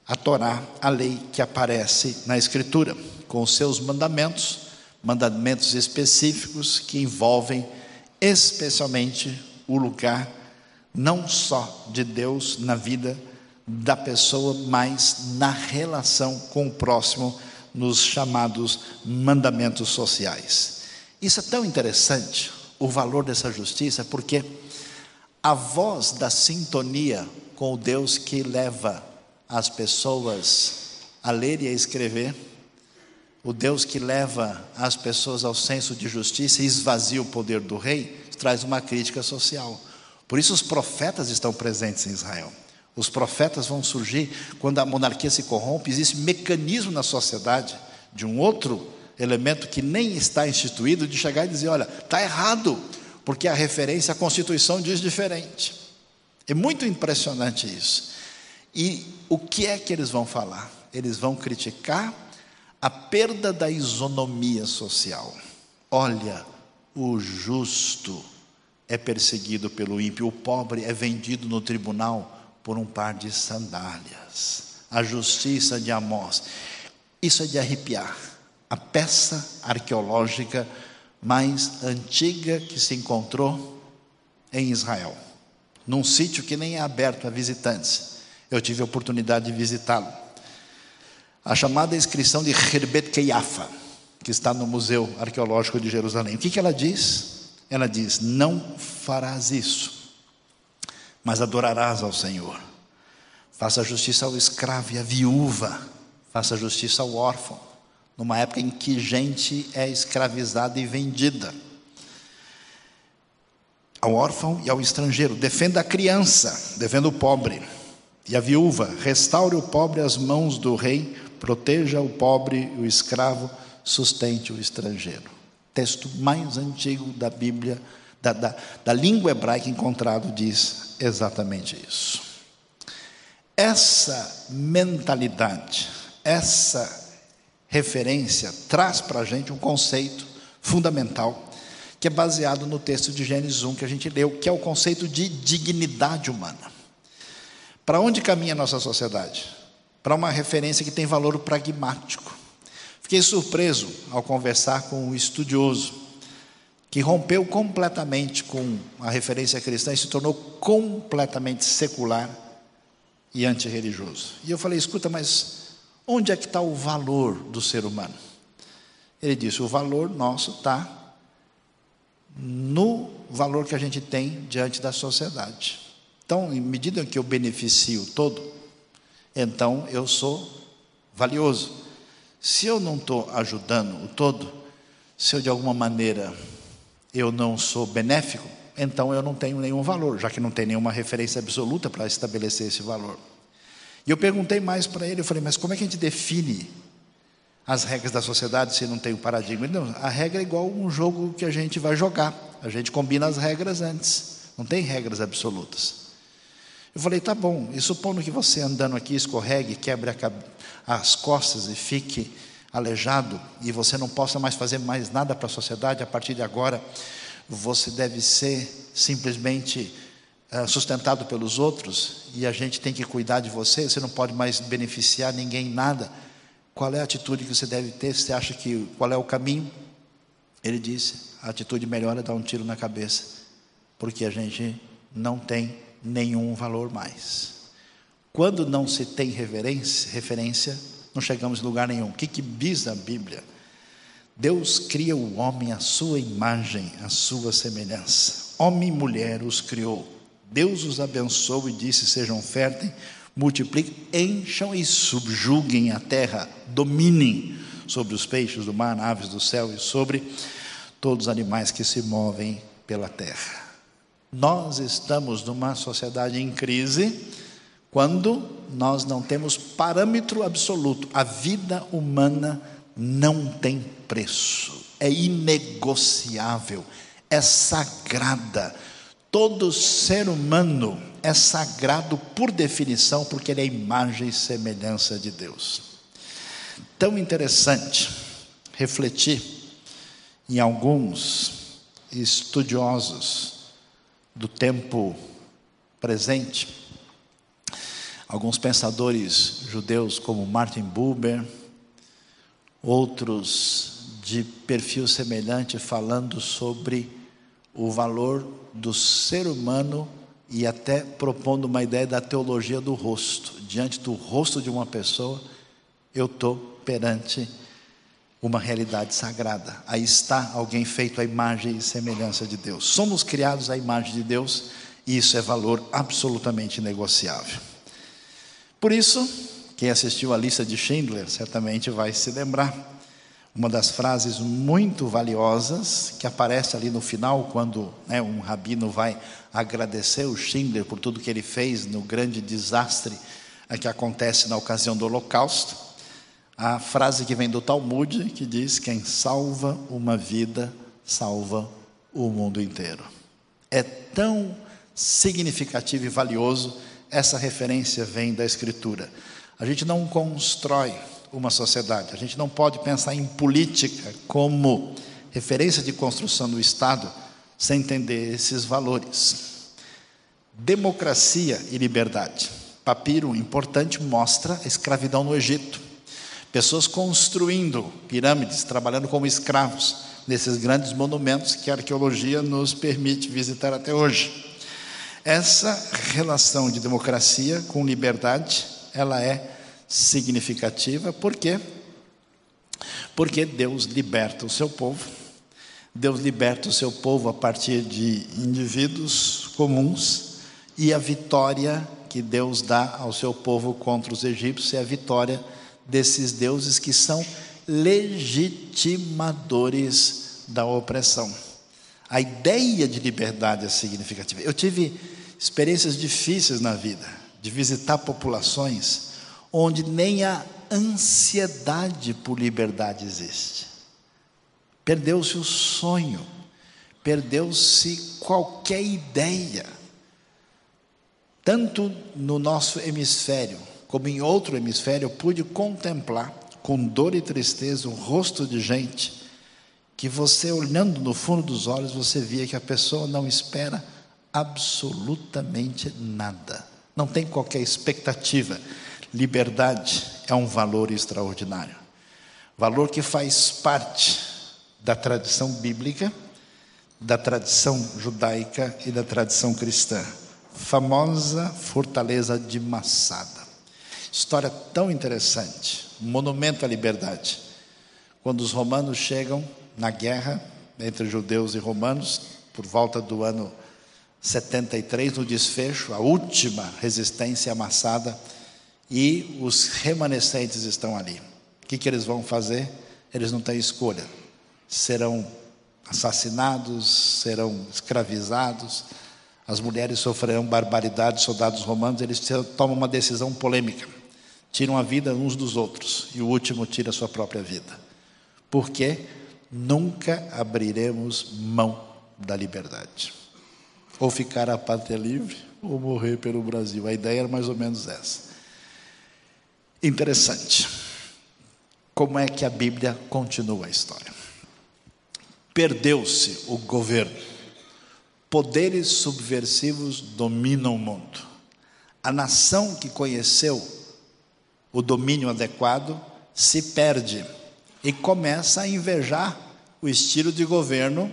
a Torá, a lei que aparece na Escritura, com os seus mandamentos, mandamentos específicos que envolvem especialmente o lugar não só de Deus na vida da pessoa, mas na relação com o próximo, nos chamados mandamentos sociais. Isso é tão interessante, o valor dessa justiça, porque a voz da sintonia com o Deus que leva as pessoas a ler e a escrever, o Deus que leva as pessoas ao senso de justiça e esvazia o poder do rei, traz uma crítica social. Por isso os profetas estão presentes em Israel. Os profetas vão surgir quando a monarquia se corrompe, existe mecanismo na sociedade de um outro elemento que nem está instituído de chegar e dizer, olha, está errado, porque a referência à Constituição diz diferente. É muito impressionante isso. E o que é que eles vão falar? Eles vão criticar a perda da isonomia social. Olha, o justo é perseguido pelo ímpio, o pobre é vendido no tribunal por um par de sandálias. A justiça de Amós. Isso é de arrepiar. A peça arqueológica mais antiga que se encontrou em Israel, num sítio que nem é aberto a visitantes. Eu tive a oportunidade de visitá-lo. A chamada inscrição de Herbet Keiafa, que está no Museu Arqueológico de Jerusalém. O que, que ela diz? Ela diz: Não farás isso mas adorarás ao Senhor. Faça justiça ao escravo e à viúva, faça justiça ao órfão, numa época em que gente é escravizada e vendida. Ao órfão e ao estrangeiro, defenda a criança, defenda o pobre e a viúva, restaure o pobre às mãos do rei, proteja o pobre e o escravo, sustente o estrangeiro. Texto mais antigo da Bíblia, da, da, da língua hebraica encontrado, diz exatamente isso. Essa mentalidade, essa referência traz para a gente um conceito fundamental que é baseado no texto de Gênesis 1 que a gente leu, que é o conceito de dignidade humana. Para onde caminha a nossa sociedade? Para uma referência que tem valor pragmático. Fiquei surpreso ao conversar com um estudioso que rompeu completamente com a referência cristã e se tornou completamente secular e antirreligioso. E eu falei: escuta, mas onde é que está o valor do ser humano? Ele disse: o valor nosso está no valor que a gente tem diante da sociedade. Então, em medida que eu beneficio todo, então eu sou valioso. Se eu não estou ajudando o todo, se eu de alguma maneira eu não sou benéfico, então eu não tenho nenhum valor, já que não tem nenhuma referência absoluta para estabelecer esse valor. E eu perguntei mais para ele, eu falei, mas como é que a gente define as regras da sociedade se não tem um paradigma? Ele, não, a regra é igual um jogo que a gente vai jogar, a gente combina as regras antes, não tem regras absolutas. Eu falei, tá bom, e supondo que você andando aqui escorregue, quebre as costas e fique aleijado e você não possa mais fazer mais nada para a sociedade, a partir de agora você deve ser simplesmente uh, sustentado pelos outros e a gente tem que cuidar de você, você não pode mais beneficiar ninguém nada. Qual é a atitude que você deve ter? Você acha que qual é o caminho? Ele disse: a atitude melhor é dar um tiro na cabeça, porque a gente não tem nenhum valor mais. Quando não se tem reverência, referência, não chegamos em lugar nenhum. O que, que diz a Bíblia? Deus cria o homem à sua imagem, à sua semelhança. Homem e mulher os criou. Deus os abençoou e disse: sejam férteis, multipliquem, encham e subjuguem a terra, dominem sobre os peixes do mar, aves do céu e sobre todos os animais que se movem pela terra. Nós estamos numa sociedade em crise quando nós não temos parâmetro absoluto. A vida humana não tem preço, é inegociável, é sagrada. Todo ser humano é sagrado por definição, porque ele é imagem e semelhança de Deus. Tão interessante refletir em alguns estudiosos do tempo presente, alguns pensadores judeus como Martin Buber, outros de perfil semelhante falando sobre o valor do ser humano e até propondo uma ideia da teologia do rosto. Diante do rosto de uma pessoa, eu estou perante uma realidade sagrada. Aí está alguém feito à imagem e semelhança de Deus. Somos criados à imagem de Deus e isso é valor absolutamente negociável. Por isso, quem assistiu a lista de Schindler certamente vai se lembrar uma das frases muito valiosas que aparece ali no final, quando né, um rabino vai agradecer o Schindler por tudo que ele fez no grande desastre que acontece na ocasião do Holocausto. A frase que vem do Talmud que diz: Quem salva uma vida, salva o mundo inteiro. É tão significativo e valioso, essa referência vem da Escritura. A gente não constrói uma sociedade, a gente não pode pensar em política como referência de construção do Estado sem entender esses valores. Democracia e liberdade. Papiro importante mostra a escravidão no Egito. Pessoas construindo pirâmides, trabalhando como escravos nesses grandes monumentos que a arqueologia nos permite visitar até hoje. Essa relação de democracia com liberdade, ela é significativa, por quê? Porque Deus liberta o seu povo. Deus liberta o seu povo a partir de indivíduos comuns e a vitória que Deus dá ao seu povo contra os egípcios é a vitória desses deuses que são legitimadores da opressão. A ideia de liberdade é significativa. Eu tive experiências difíceis na vida, de visitar populações onde nem a ansiedade por liberdade existe. Perdeu-se o sonho, perdeu-se qualquer ideia. Tanto no nosso hemisfério, como em outro hemisfério, eu pude contemplar com dor e tristeza um rosto de gente que você olhando no fundo dos olhos, você via que a pessoa não espera absolutamente nada. Não tem qualquer expectativa. Liberdade é um valor extraordinário. Valor que faz parte da tradição bíblica, da tradição judaica e da tradição cristã. Famosa fortaleza de Massada. História tão interessante. Monumento à liberdade. Quando os romanos chegam na guerra entre judeus e romanos, por volta do ano 73, no desfecho, a última resistência amassada, e os remanescentes estão ali. O que, que eles vão fazer? Eles não têm escolha. Serão assassinados, serão escravizados, as mulheres sofrerão barbaridade, soldados romanos, eles tomam uma decisão polêmica. Tiram a vida uns dos outros e o último tira a sua própria vida. Por quê? Nunca abriremos mão da liberdade. Ou ficar a pátria livre, ou morrer pelo Brasil. A ideia era mais ou menos essa. Interessante. Como é que a Bíblia continua a história? Perdeu-se o governo. Poderes subversivos dominam o mundo. A nação que conheceu o domínio adequado se perde e começa a invejar o estilo de governo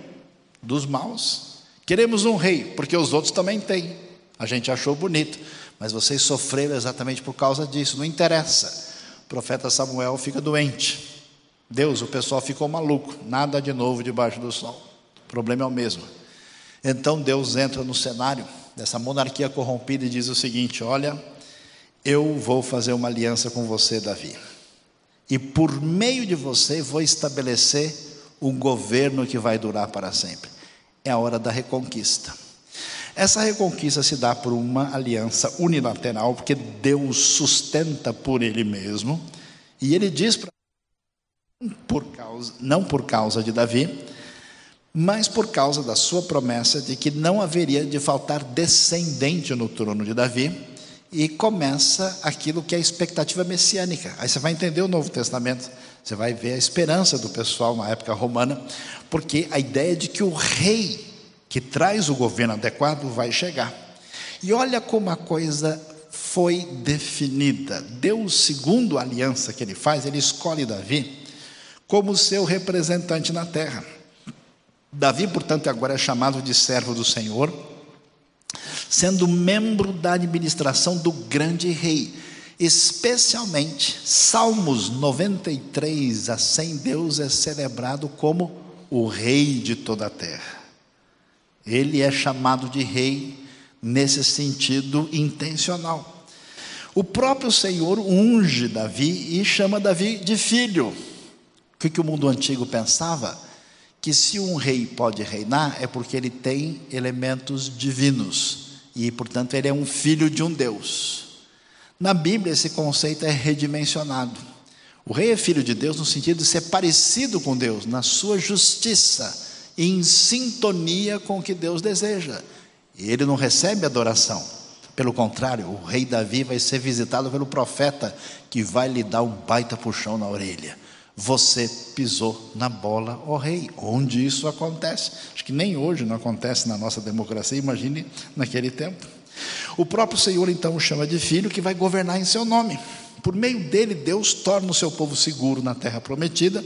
dos maus. Queremos um rei, porque os outros também têm. A gente achou bonito, mas vocês sofreram exatamente por causa disso, não interessa. O profeta Samuel fica doente. Deus, o pessoal ficou maluco, nada de novo debaixo do sol. O problema é o mesmo. Então Deus entra no cenário dessa monarquia corrompida e diz o seguinte: Olha, eu vou fazer uma aliança com você, Davi e por meio de você vou estabelecer um governo que vai durar para sempre. É a hora da reconquista. Essa reconquista se dá por uma aliança unilateral, porque Deus sustenta por Ele mesmo, e Ele diz para por causa, não por causa de Davi, mas por causa da sua promessa de que não haveria de faltar descendente no trono de Davi, e começa aquilo que é a expectativa messiânica. Aí você vai entender o Novo Testamento, você vai ver a esperança do pessoal na época romana, porque a ideia de que o rei que traz o governo adequado vai chegar. E olha como a coisa foi definida. Deus, segundo a aliança que ele faz, ele escolhe Davi como seu representante na terra. Davi, portanto, agora é chamado de servo do Senhor, sendo membro da administração do grande rei. Especialmente, Salmos 93 a 100, Deus é celebrado como o rei de toda a terra. Ele é chamado de rei nesse sentido intencional. O próprio Senhor unge Davi e chama Davi de filho. O que, que o mundo antigo pensava? Que se um rei pode reinar é porque ele tem elementos divinos e, portanto, ele é um filho de um Deus. Na Bíblia, esse conceito é redimensionado. O rei é filho de Deus no sentido de ser parecido com Deus, na sua justiça, em sintonia com o que Deus deseja. E ele não recebe adoração. Pelo contrário, o rei Davi vai ser visitado pelo profeta, que vai lhe dar um baita puxão na orelha. Você pisou na bola, ó rei. Onde isso acontece? Acho que nem hoje não acontece na nossa democracia, imagine naquele tempo. O próprio Senhor então o chama de filho que vai governar em seu nome. Por meio dele, Deus torna o seu povo seguro na terra prometida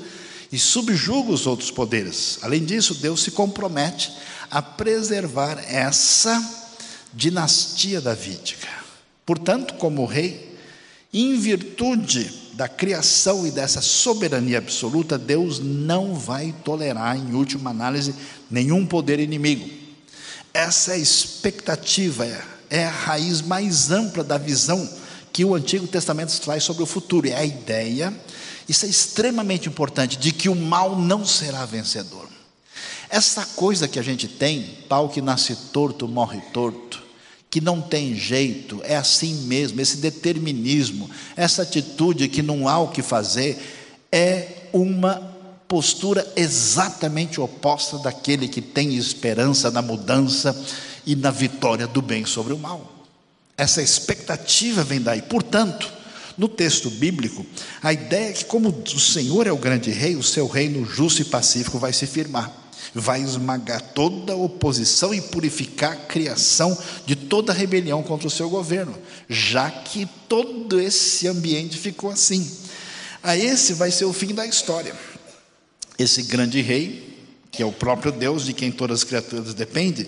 e subjuga os outros poderes. Além disso, Deus se compromete a preservar essa dinastia davídica. Portanto, como rei, em virtude da criação e dessa soberania absoluta, Deus não vai tolerar, em última análise, nenhum poder inimigo. Essa é a expectativa, é, é a raiz mais ampla da visão que o Antigo Testamento traz sobre o futuro. É a ideia, isso é extremamente importante, de que o mal não será vencedor. Essa coisa que a gente tem, pau que nasce torto, morre torto, que não tem jeito, é assim mesmo, esse determinismo, essa atitude que não há o que fazer, é uma postura exatamente oposta daquele que tem esperança na mudança e na vitória do bem sobre o mal. Essa expectativa vem daí. Portanto, no texto bíblico, a ideia é que, como o Senhor é o grande rei, o seu reino justo e pacífico vai se firmar vai esmagar toda oposição e purificar a criação de toda rebelião contra o seu governo, já que todo esse ambiente ficou assim. A esse vai ser o fim da história. Esse grande rei, que é o próprio Deus de quem todas as criaturas dependem,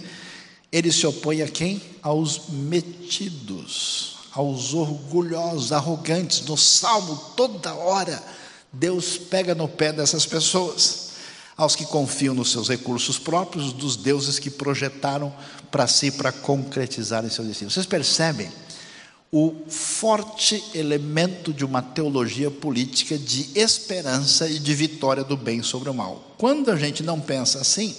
ele se opõe a quem? Aos metidos, aos orgulhosos, arrogantes. No salmo, toda hora, Deus pega no pé dessas pessoas aos que confiam nos seus recursos próprios, dos deuses que projetaram para si para concretizarem seu destino. Vocês percebem o forte elemento de uma teologia política de esperança e de vitória do bem sobre o mal. Quando a gente não pensa assim,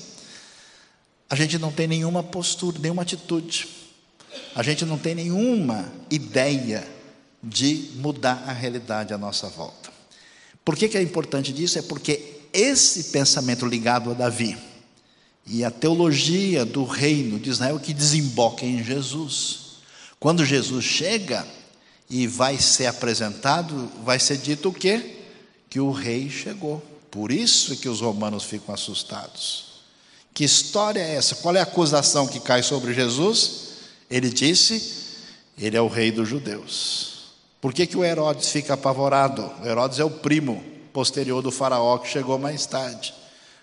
a gente não tem nenhuma postura, nenhuma atitude, a gente não tem nenhuma ideia de mudar a realidade à nossa volta. Por que, que é importante disso? É porque esse pensamento ligado a Davi e a teologia do reino de Israel que desemboca em Jesus. Quando Jesus chega e vai ser apresentado, vai ser dito o quê? Que o rei chegou. Por isso que os romanos ficam assustados. Que história é essa? Qual é a acusação que cai sobre Jesus? Ele disse: Ele é o rei dos judeus. Por que, que o Herodes fica apavorado? O Herodes é o primo posterior do faraó que chegou mais tarde.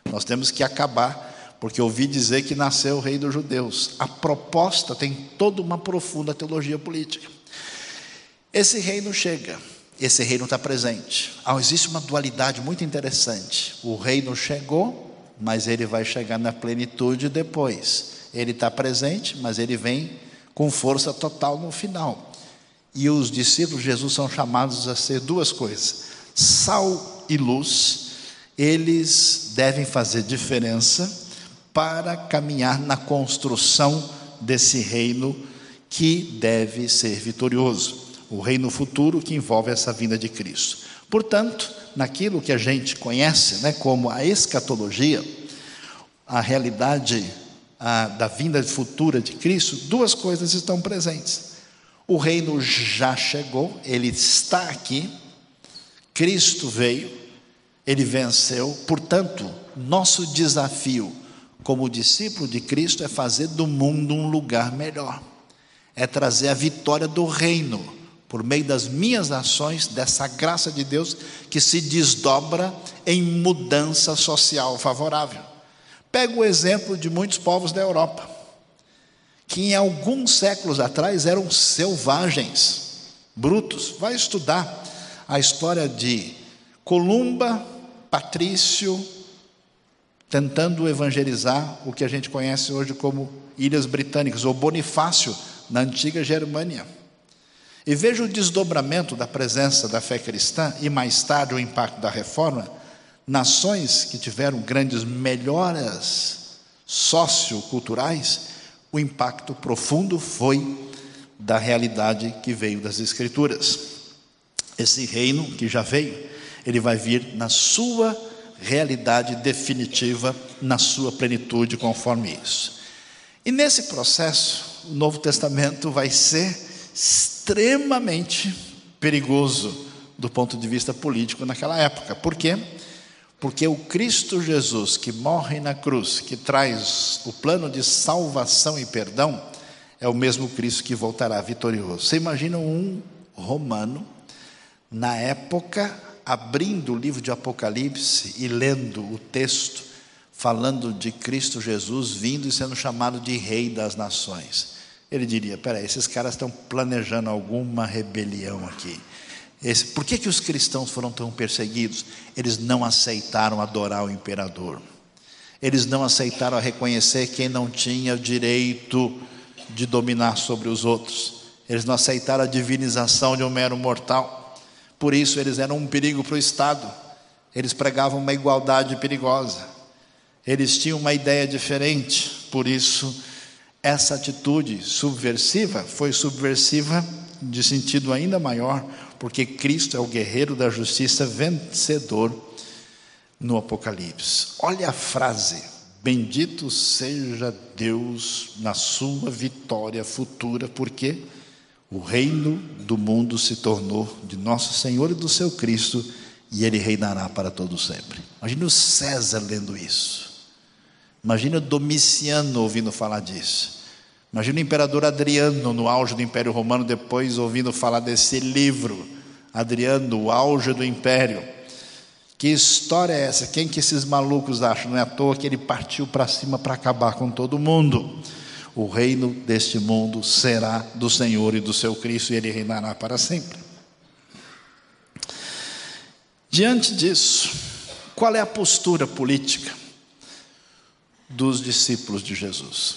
Nós temos que acabar, porque ouvi dizer que nasceu o rei dos judeus. A proposta tem toda uma profunda teologia política. Esse reino chega, esse reino está presente. Ah, existe uma dualidade muito interessante. O reino chegou, mas ele vai chegar na plenitude depois. Ele está presente, mas ele vem com força total no final. E os discípulos de Jesus são chamados a ser duas coisas: sal e luz, eles devem fazer diferença para caminhar na construção desse reino que deve ser vitorioso, o reino futuro que envolve essa vinda de Cristo. Portanto, naquilo que a gente conhece né, como a escatologia, a realidade a, da vinda futura de Cristo, duas coisas estão presentes. O reino já chegou, ele está aqui, Cristo veio, ele venceu, portanto, nosso desafio como discípulo de Cristo é fazer do mundo um lugar melhor, é trazer a vitória do reino por meio das minhas ações, dessa graça de Deus que se desdobra em mudança social favorável. Pega o exemplo de muitos povos da Europa, que em alguns séculos atrás eram selvagens, brutos. Vai estudar a história de Columba, Patrício, tentando evangelizar o que a gente conhece hoje como Ilhas Britânicas, ou Bonifácio, na antiga Germânia. E veja o desdobramento da presença da fé cristã e mais tarde o impacto da reforma. Nações que tiveram grandes melhoras socioculturais, o impacto profundo foi da realidade que veio das Escrituras. Esse reino que já veio, ele vai vir na sua realidade definitiva, na sua plenitude, conforme isso. E nesse processo, o Novo Testamento vai ser extremamente perigoso do ponto de vista político naquela época. Por quê? Porque o Cristo Jesus que morre na cruz, que traz o plano de salvação e perdão, é o mesmo Cristo que voltará vitorioso. Você imagina um romano, na época, abrindo o livro de Apocalipse e lendo o texto, falando de Cristo Jesus vindo e sendo chamado de Rei das Nações ele diria: peraí, esses caras estão planejando alguma rebelião aqui. Esse, por que, que os cristãos foram tão perseguidos? Eles não aceitaram adorar o imperador. Eles não aceitaram reconhecer quem não tinha direito de dominar sobre os outros. Eles não aceitaram a divinização de um mero mortal. Por isso, eles eram um perigo para o Estado. Eles pregavam uma igualdade perigosa. Eles tinham uma ideia diferente. Por isso, essa atitude subversiva foi subversiva de sentido ainda maior, porque Cristo é o guerreiro da justiça vencedor no Apocalipse. Olha a frase: Bendito seja Deus na sua vitória futura, porque o reino do mundo se tornou de nosso Senhor e do seu Cristo, e ele reinará para todo sempre. Imagine o César lendo isso. Imagina Domiciano ouvindo falar disso. Imagina o imperador Adriano, no auge do Império Romano, depois ouvindo falar desse livro. Adriano, o auge do Império. Que história é essa? Quem que esses malucos acham? Não é à toa que ele partiu para cima para acabar com todo mundo. O reino deste mundo será do Senhor e do seu Cristo, e ele reinará para sempre. Diante disso, qual é a postura política? dos discípulos de Jesus,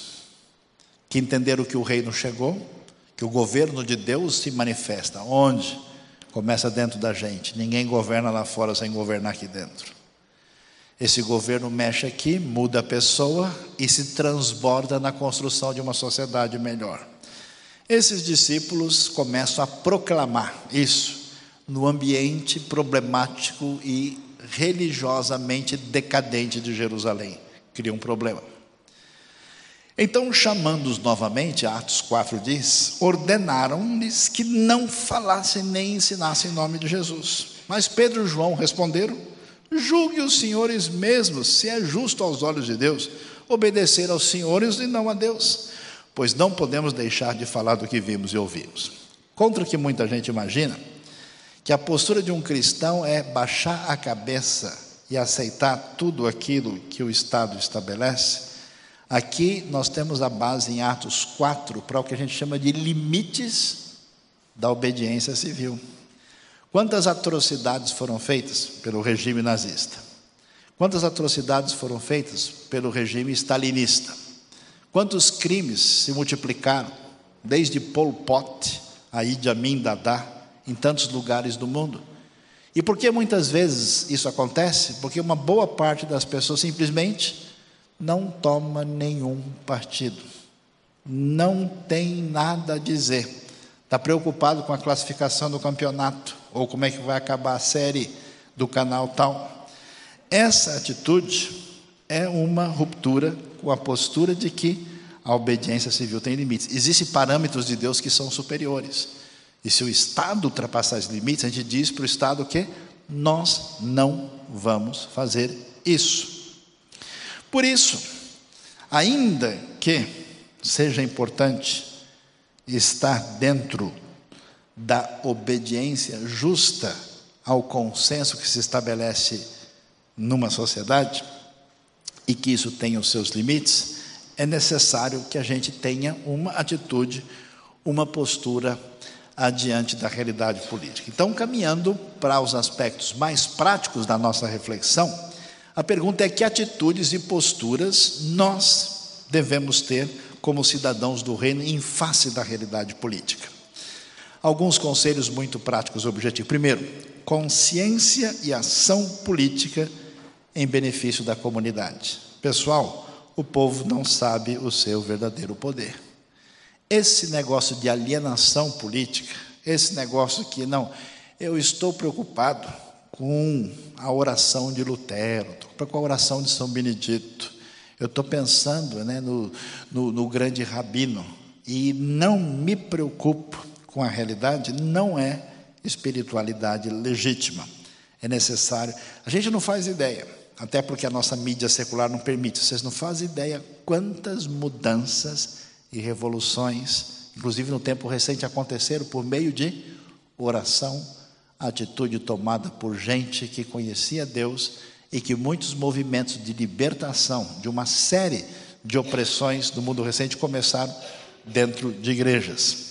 que entenderam que o reino chegou, que o governo de Deus se manifesta. Onde? Começa dentro da gente. Ninguém governa lá fora sem governar aqui dentro. Esse governo mexe aqui, muda a pessoa e se transborda na construção de uma sociedade melhor. Esses discípulos começam a proclamar isso no ambiente problemático e religiosamente decadente de Jerusalém cria um problema. Então, chamando-os novamente, Atos 4 diz: ordenaram-lhes que não falassem nem ensinassem em nome de Jesus. Mas Pedro e João responderam: julgue os senhores mesmos, se é justo aos olhos de Deus, obedecer aos senhores e não a Deus, pois não podemos deixar de falar do que vimos e ouvimos. Contra o que muita gente imagina, que a postura de um cristão é baixar a cabeça e aceitar tudo aquilo que o Estado estabelece, aqui nós temos a base em Atos 4 para o que a gente chama de limites da obediência civil. Quantas atrocidades foram feitas pelo regime nazista? Quantas atrocidades foram feitas pelo regime stalinista? Quantos crimes se multiplicaram, desde Pol Pot a Idi Amin Dada, em tantos lugares do mundo? E por que muitas vezes isso acontece? Porque uma boa parte das pessoas simplesmente não toma nenhum partido, não tem nada a dizer, está preocupado com a classificação do campeonato ou como é que vai acabar a série do canal tal. Essa atitude é uma ruptura com a postura de que a obediência civil tem limites. Existem parâmetros de Deus que são superiores. E se o Estado ultrapassar esses limites, a gente diz para o Estado que nós não vamos fazer isso. Por isso, ainda que seja importante estar dentro da obediência justa ao consenso que se estabelece numa sociedade e que isso tenha os seus limites, é necessário que a gente tenha uma atitude, uma postura adiante da realidade política. Então, caminhando para os aspectos mais práticos da nossa reflexão, a pergunta é que atitudes e posturas nós devemos ter como cidadãos do reino em face da realidade política. Alguns conselhos muito práticos e objetivos. Primeiro, consciência e ação política em benefício da comunidade. Pessoal, o povo não sabe o seu verdadeiro poder. Esse negócio de alienação política, esse negócio que não, eu estou preocupado com a oração de Lutero, com a oração de São Benedito, eu estou pensando né, no, no, no grande rabino, e não me preocupo com a realidade, não é espiritualidade legítima. É necessário. A gente não faz ideia, até porque a nossa mídia secular não permite. Vocês não fazem ideia quantas mudanças e revoluções, inclusive no tempo recente, aconteceram por meio de oração, atitude tomada por gente que conhecia Deus e que muitos movimentos de libertação de uma série de opressões do mundo recente começaram dentro de igrejas.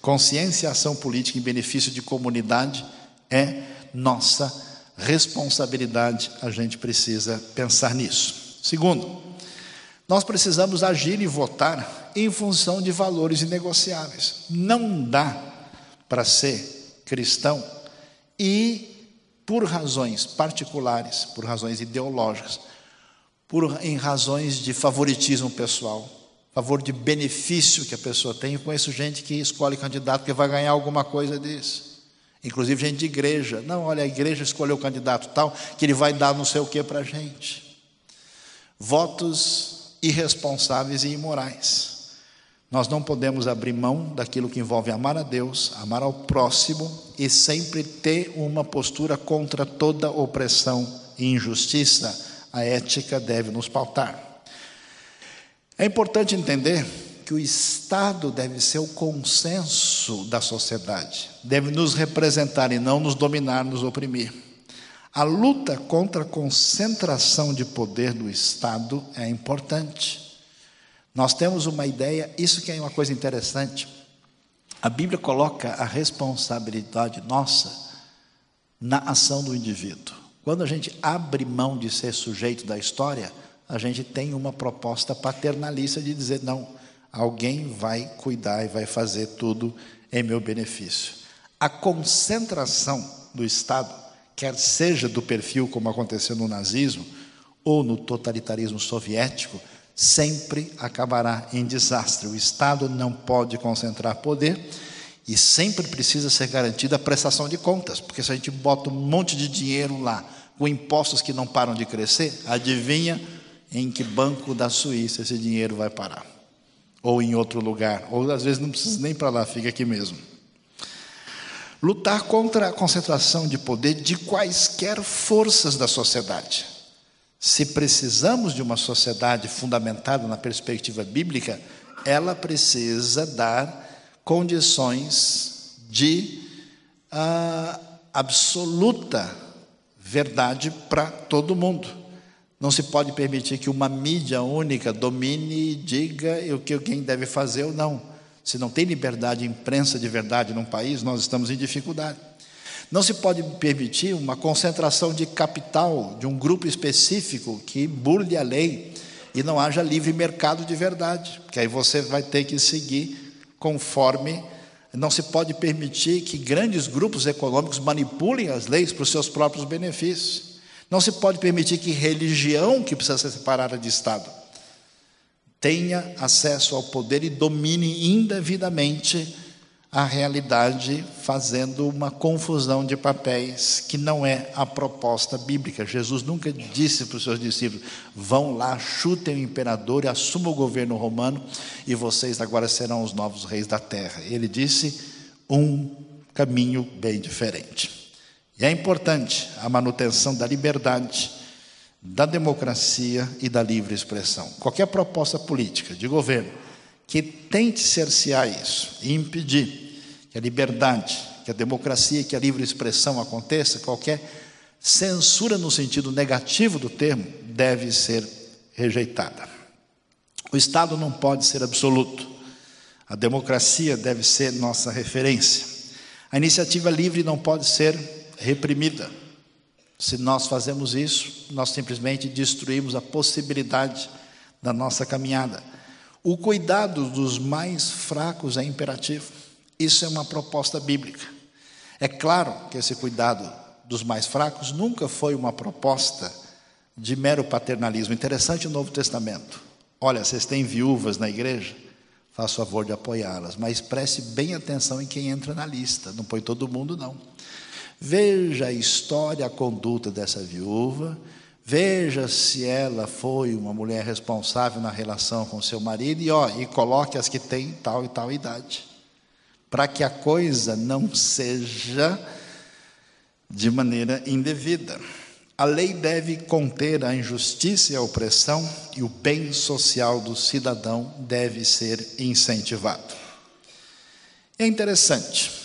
Consciência e ação política em benefício de comunidade é nossa responsabilidade, a gente precisa pensar nisso. Segundo, nós precisamos agir e votar em função de valores inegociáveis. Não dá para ser cristão e por razões particulares, por razões ideológicas, por em razões de favoritismo pessoal, favor de benefício que a pessoa tem. Eu conheço gente que escolhe candidato que vai ganhar alguma coisa disso. Inclusive gente de igreja. Não, olha, a igreja escolheu o candidato tal, que ele vai dar não sei o que para a gente. Votos irresponsáveis e imorais. Nós não podemos abrir mão daquilo que envolve amar a Deus, amar ao próximo e sempre ter uma postura contra toda opressão e injustiça. A ética deve nos pautar. É importante entender que o Estado deve ser o consenso da sociedade, deve nos representar e não nos dominar, nos oprimir. A luta contra a concentração de poder do Estado é importante. Nós temos uma ideia, isso que é uma coisa interessante. A Bíblia coloca a responsabilidade nossa na ação do indivíduo. Quando a gente abre mão de ser sujeito da história, a gente tem uma proposta paternalista de dizer: não, alguém vai cuidar e vai fazer tudo em meu benefício. A concentração do Estado, quer seja do perfil como aconteceu no nazismo ou no totalitarismo soviético, sempre acabará em desastre. O Estado não pode concentrar poder e sempre precisa ser garantida a prestação de contas, porque se a gente bota um monte de dinheiro lá, com impostos que não param de crescer, adivinha em que banco da Suíça esse dinheiro vai parar? Ou em outro lugar, ou às vezes não precisa nem para lá, fica aqui mesmo. Lutar contra a concentração de poder de quaisquer forças da sociedade. Se precisamos de uma sociedade fundamentada na perspectiva bíblica, ela precisa dar condições de ah, absoluta verdade para todo mundo. Não se pode permitir que uma mídia única domine e diga o que alguém deve fazer ou não. Se não tem liberdade de imprensa de verdade num país, nós estamos em dificuldade. Não se pode permitir uma concentração de capital de um grupo específico que burle a lei e não haja livre mercado de verdade, porque aí você vai ter que seguir conforme. Não se pode permitir que grandes grupos econômicos manipulem as leis para os seus próprios benefícios. Não se pode permitir que religião, que precisa ser separada de Estado, tenha acesso ao poder e domine indevidamente a realidade fazendo uma confusão de papéis que não é a proposta bíblica. Jesus nunca disse para os seus discípulos: vão lá, chutem o imperador e assumam o governo romano, e vocês agora serão os novos reis da terra. Ele disse um caminho bem diferente. E é importante a manutenção da liberdade, da democracia e da livre expressão. Qualquer proposta política de governo que tente cercear isso e impedir que a liberdade, que a democracia, que a livre expressão aconteça, qualquer censura no sentido negativo do termo deve ser rejeitada. O Estado não pode ser absoluto. A democracia deve ser nossa referência. A iniciativa livre não pode ser reprimida. Se nós fazemos isso, nós simplesmente destruímos a possibilidade da nossa caminhada. O cuidado dos mais fracos é imperativo. Isso é uma proposta bíblica. É claro que esse cuidado dos mais fracos nunca foi uma proposta de mero paternalismo. Interessante o Novo Testamento. Olha, vocês têm viúvas na igreja? Faça favor de apoiá-las, mas preste bem atenção em quem entra na lista. Não põe todo mundo, não. Veja a história, a conduta dessa viúva Veja se ela foi uma mulher responsável na relação com seu marido e, ó, e coloque as que têm tal e tal idade. Para que a coisa não seja de maneira indevida. A lei deve conter a injustiça e a opressão e o bem social do cidadão deve ser incentivado. É interessante.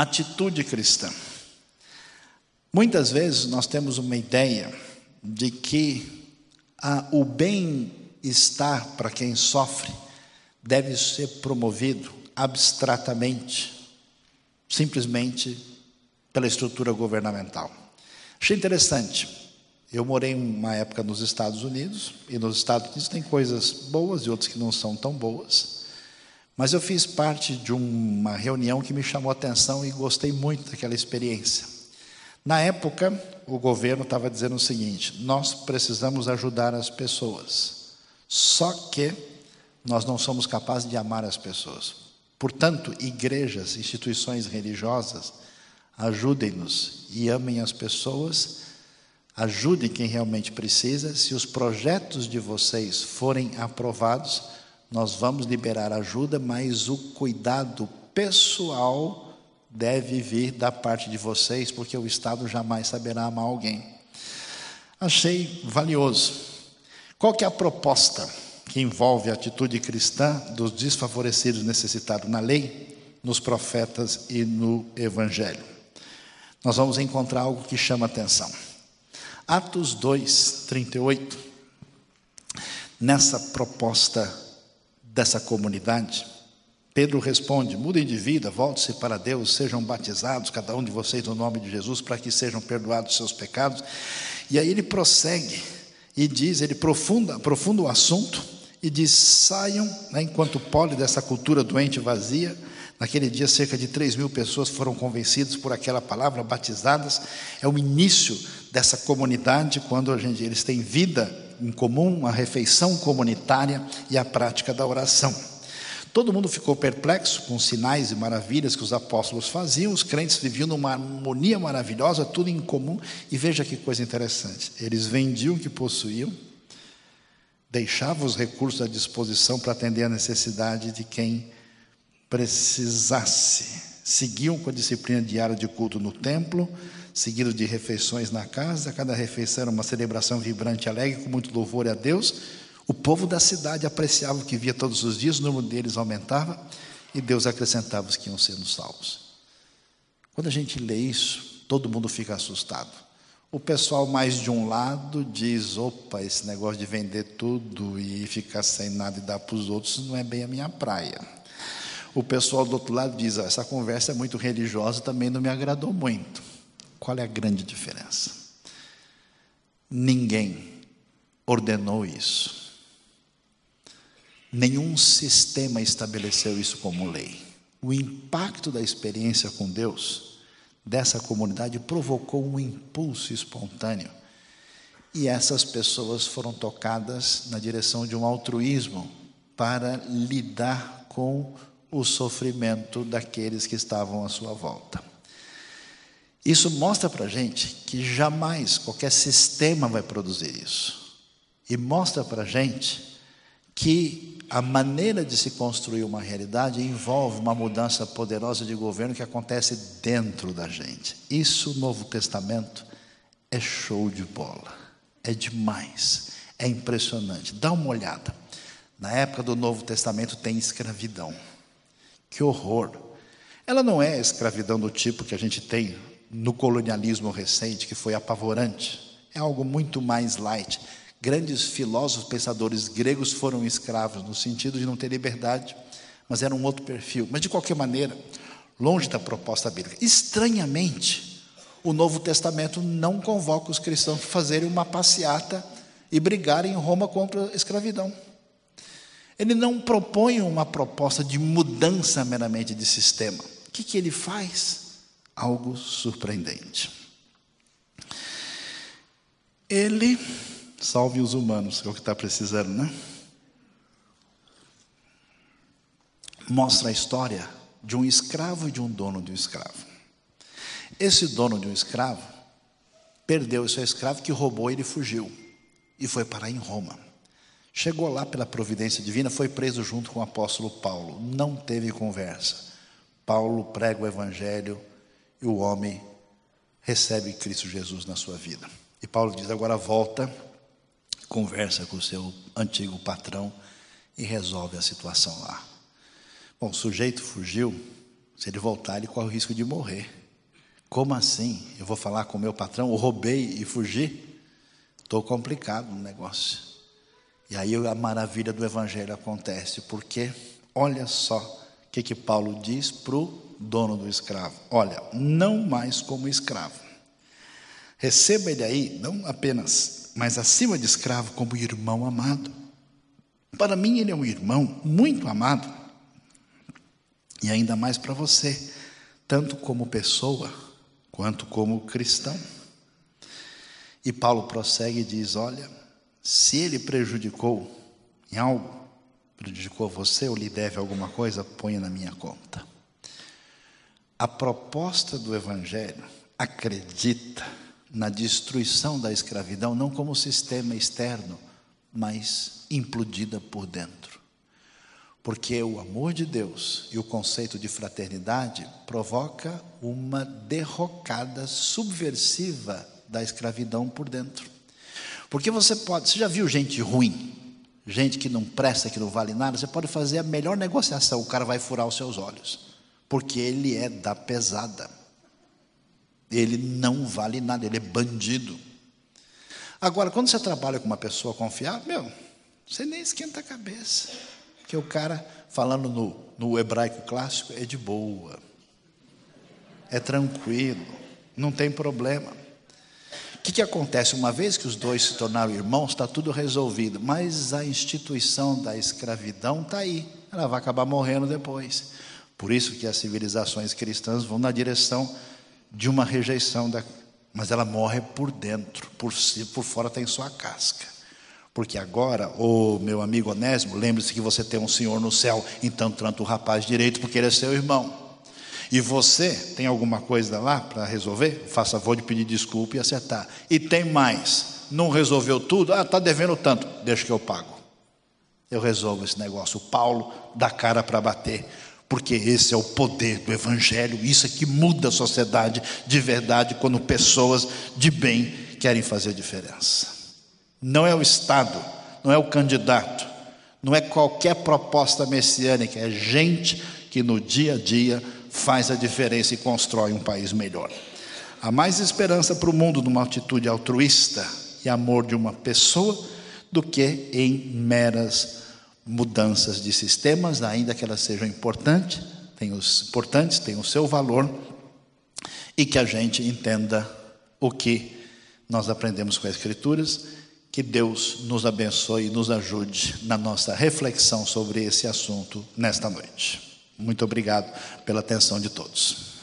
Atitude cristã. Muitas vezes nós temos uma ideia de que a, o bem-estar para quem sofre deve ser promovido abstratamente, simplesmente pela estrutura governamental. Achei interessante. Eu morei uma época nos Estados Unidos, e nos Estados Unidos tem coisas boas e outras que não são tão boas. Mas eu fiz parte de uma reunião que me chamou a atenção e gostei muito daquela experiência. Na época, o governo estava dizendo o seguinte: nós precisamos ajudar as pessoas, só que nós não somos capazes de amar as pessoas. Portanto, igrejas, instituições religiosas, ajudem-nos e amem as pessoas, ajudem quem realmente precisa. Se os projetos de vocês forem aprovados, nós vamos liberar ajuda, mas o cuidado pessoal deve vir da parte de vocês, porque o Estado jamais saberá amar alguém. Achei valioso. Qual que é a proposta que envolve a atitude cristã dos desfavorecidos necessitados na lei, nos profetas e no Evangelho? Nós vamos encontrar algo que chama atenção. Atos 2, 38. Nessa proposta dessa comunidade, Pedro responde: mudem de vida, volte-se para Deus, sejam batizados, cada um de vocês, no nome de Jesus, para que sejam perdoados seus pecados. E aí ele prossegue e diz: ele profunda, aprofunda o assunto e diz: saiam, né, enquanto pole dessa cultura doente vazia. Naquele dia, cerca de 3 mil pessoas foram convencidas por aquela palavra, batizadas. É o início dessa comunidade, quando gente, eles têm vida em comum, a refeição comunitária e a prática da oração. Todo mundo ficou perplexo com os sinais e maravilhas que os apóstolos faziam, os crentes viviam numa harmonia maravilhosa, tudo em comum, e veja que coisa interessante: eles vendiam o que possuíam, deixavam os recursos à disposição para atender a necessidade de quem precisasse, seguiam com a disciplina diária de culto no templo, seguido de refeições na casa, cada refeição era uma celebração vibrante e alegre, com muito louvor a Deus o povo da cidade apreciava o que via todos os dias, o número deles aumentava e Deus acrescentava os que iam sendo salvos. Quando a gente lê isso, todo mundo fica assustado. O pessoal mais de um lado diz: opa, esse negócio de vender tudo e ficar sem nada e dar para os outros não é bem a minha praia. O pessoal do outro lado diz: essa conversa é muito religiosa, também não me agradou muito. Qual é a grande diferença? Ninguém ordenou isso. Nenhum sistema estabeleceu isso como lei. O impacto da experiência com Deus dessa comunidade provocou um impulso espontâneo. E essas pessoas foram tocadas na direção de um altruísmo para lidar com o sofrimento daqueles que estavam à sua volta. Isso mostra para a gente que jamais qualquer sistema vai produzir isso. E mostra para a gente que a maneira de se construir uma realidade envolve uma mudança poderosa de governo que acontece dentro da gente. Isso, o Novo Testamento, é show de bola. É demais. É impressionante. Dá uma olhada. Na época do Novo Testamento tem escravidão. Que horror! Ela não é escravidão do tipo que a gente tem no colonialismo recente, que foi apavorante. É algo muito mais light. Grandes filósofos, pensadores gregos foram escravos, no sentido de não ter liberdade, mas era um outro perfil. Mas, de qualquer maneira, longe da proposta bíblica. Estranhamente, o Novo Testamento não convoca os cristãos para fazerem uma passeata e brigarem em Roma contra a escravidão. Ele não propõe uma proposta de mudança meramente de sistema. O que, que ele faz? Algo surpreendente. Ele salve os humanos, que é o que está precisando, né? Mostra a história de um escravo e de um dono de um escravo. Esse dono de um escravo perdeu o seu escravo que roubou ele fugiu e foi parar em Roma. Chegou lá pela providência divina, foi preso junto com o apóstolo Paulo. Não teve conversa. Paulo prega o evangelho e o homem recebe Cristo Jesus na sua vida. E Paulo diz: agora volta, conversa com o seu antigo patrão e resolve a situação lá. Bom, o sujeito fugiu, se ele voltar, ele corre o risco de morrer. Como assim? Eu vou falar com o meu patrão, eu roubei e fugi? Estou complicado no negócio. E aí a maravilha do Evangelho acontece, porque olha só o que, que Paulo diz para o dono do escravo: olha, não mais como escravo, receba ele aí, não apenas, mas acima de escravo, como irmão amado. Para mim, ele é um irmão muito amado, e ainda mais para você, tanto como pessoa, quanto como cristão. E Paulo prossegue e diz: olha se ele prejudicou em algo, prejudicou você ou lhe deve alguma coisa, ponha na minha conta. A proposta do Evangelho acredita na destruição da escravidão, não como sistema externo, mas implodida por dentro. Porque o amor de Deus e o conceito de fraternidade provoca uma derrocada subversiva da escravidão por dentro. Porque você pode, você já viu gente ruim, gente que não presta, que não vale nada, você pode fazer a melhor negociação, o cara vai furar os seus olhos, porque ele é da pesada. Ele não vale nada, ele é bandido. Agora, quando você trabalha com uma pessoa confiável, meu, você nem esquenta a cabeça. Porque o cara, falando no, no hebraico clássico, é de boa, é tranquilo, não tem problema. O que, que acontece? Uma vez que os dois se tornaram irmãos, está tudo resolvido. Mas a instituição da escravidão está aí. Ela vai acabar morrendo depois. Por isso que as civilizações cristãs vão na direção de uma rejeição da. Mas ela morre por dentro, por si, por fora tem sua casca. Porque agora, ô oh, meu amigo Onésimo, lembre-se que você tem um Senhor no céu, então trata o rapaz direito, porque ele é seu irmão e você tem alguma coisa lá para resolver, faça favor de pedir desculpa e acertar. E tem mais, não resolveu tudo, ah, está devendo tanto, deixa que eu pago. Eu resolvo esse negócio. O Paulo dá cara para bater, porque esse é o poder do Evangelho, isso é que muda a sociedade de verdade quando pessoas de bem querem fazer diferença. Não é o Estado, não é o candidato, não é qualquer proposta messiânica, é gente que no dia a dia faz a diferença e constrói um país melhor. Há mais esperança para o mundo numa atitude altruísta e amor de uma pessoa do que em meras mudanças de sistemas, ainda que elas sejam importantes, têm os importantes, têm o seu valor e que a gente entenda o que nós aprendemos com as escrituras, que Deus nos abençoe e nos ajude na nossa reflexão sobre esse assunto nesta noite. Muito obrigado pela atenção de todos.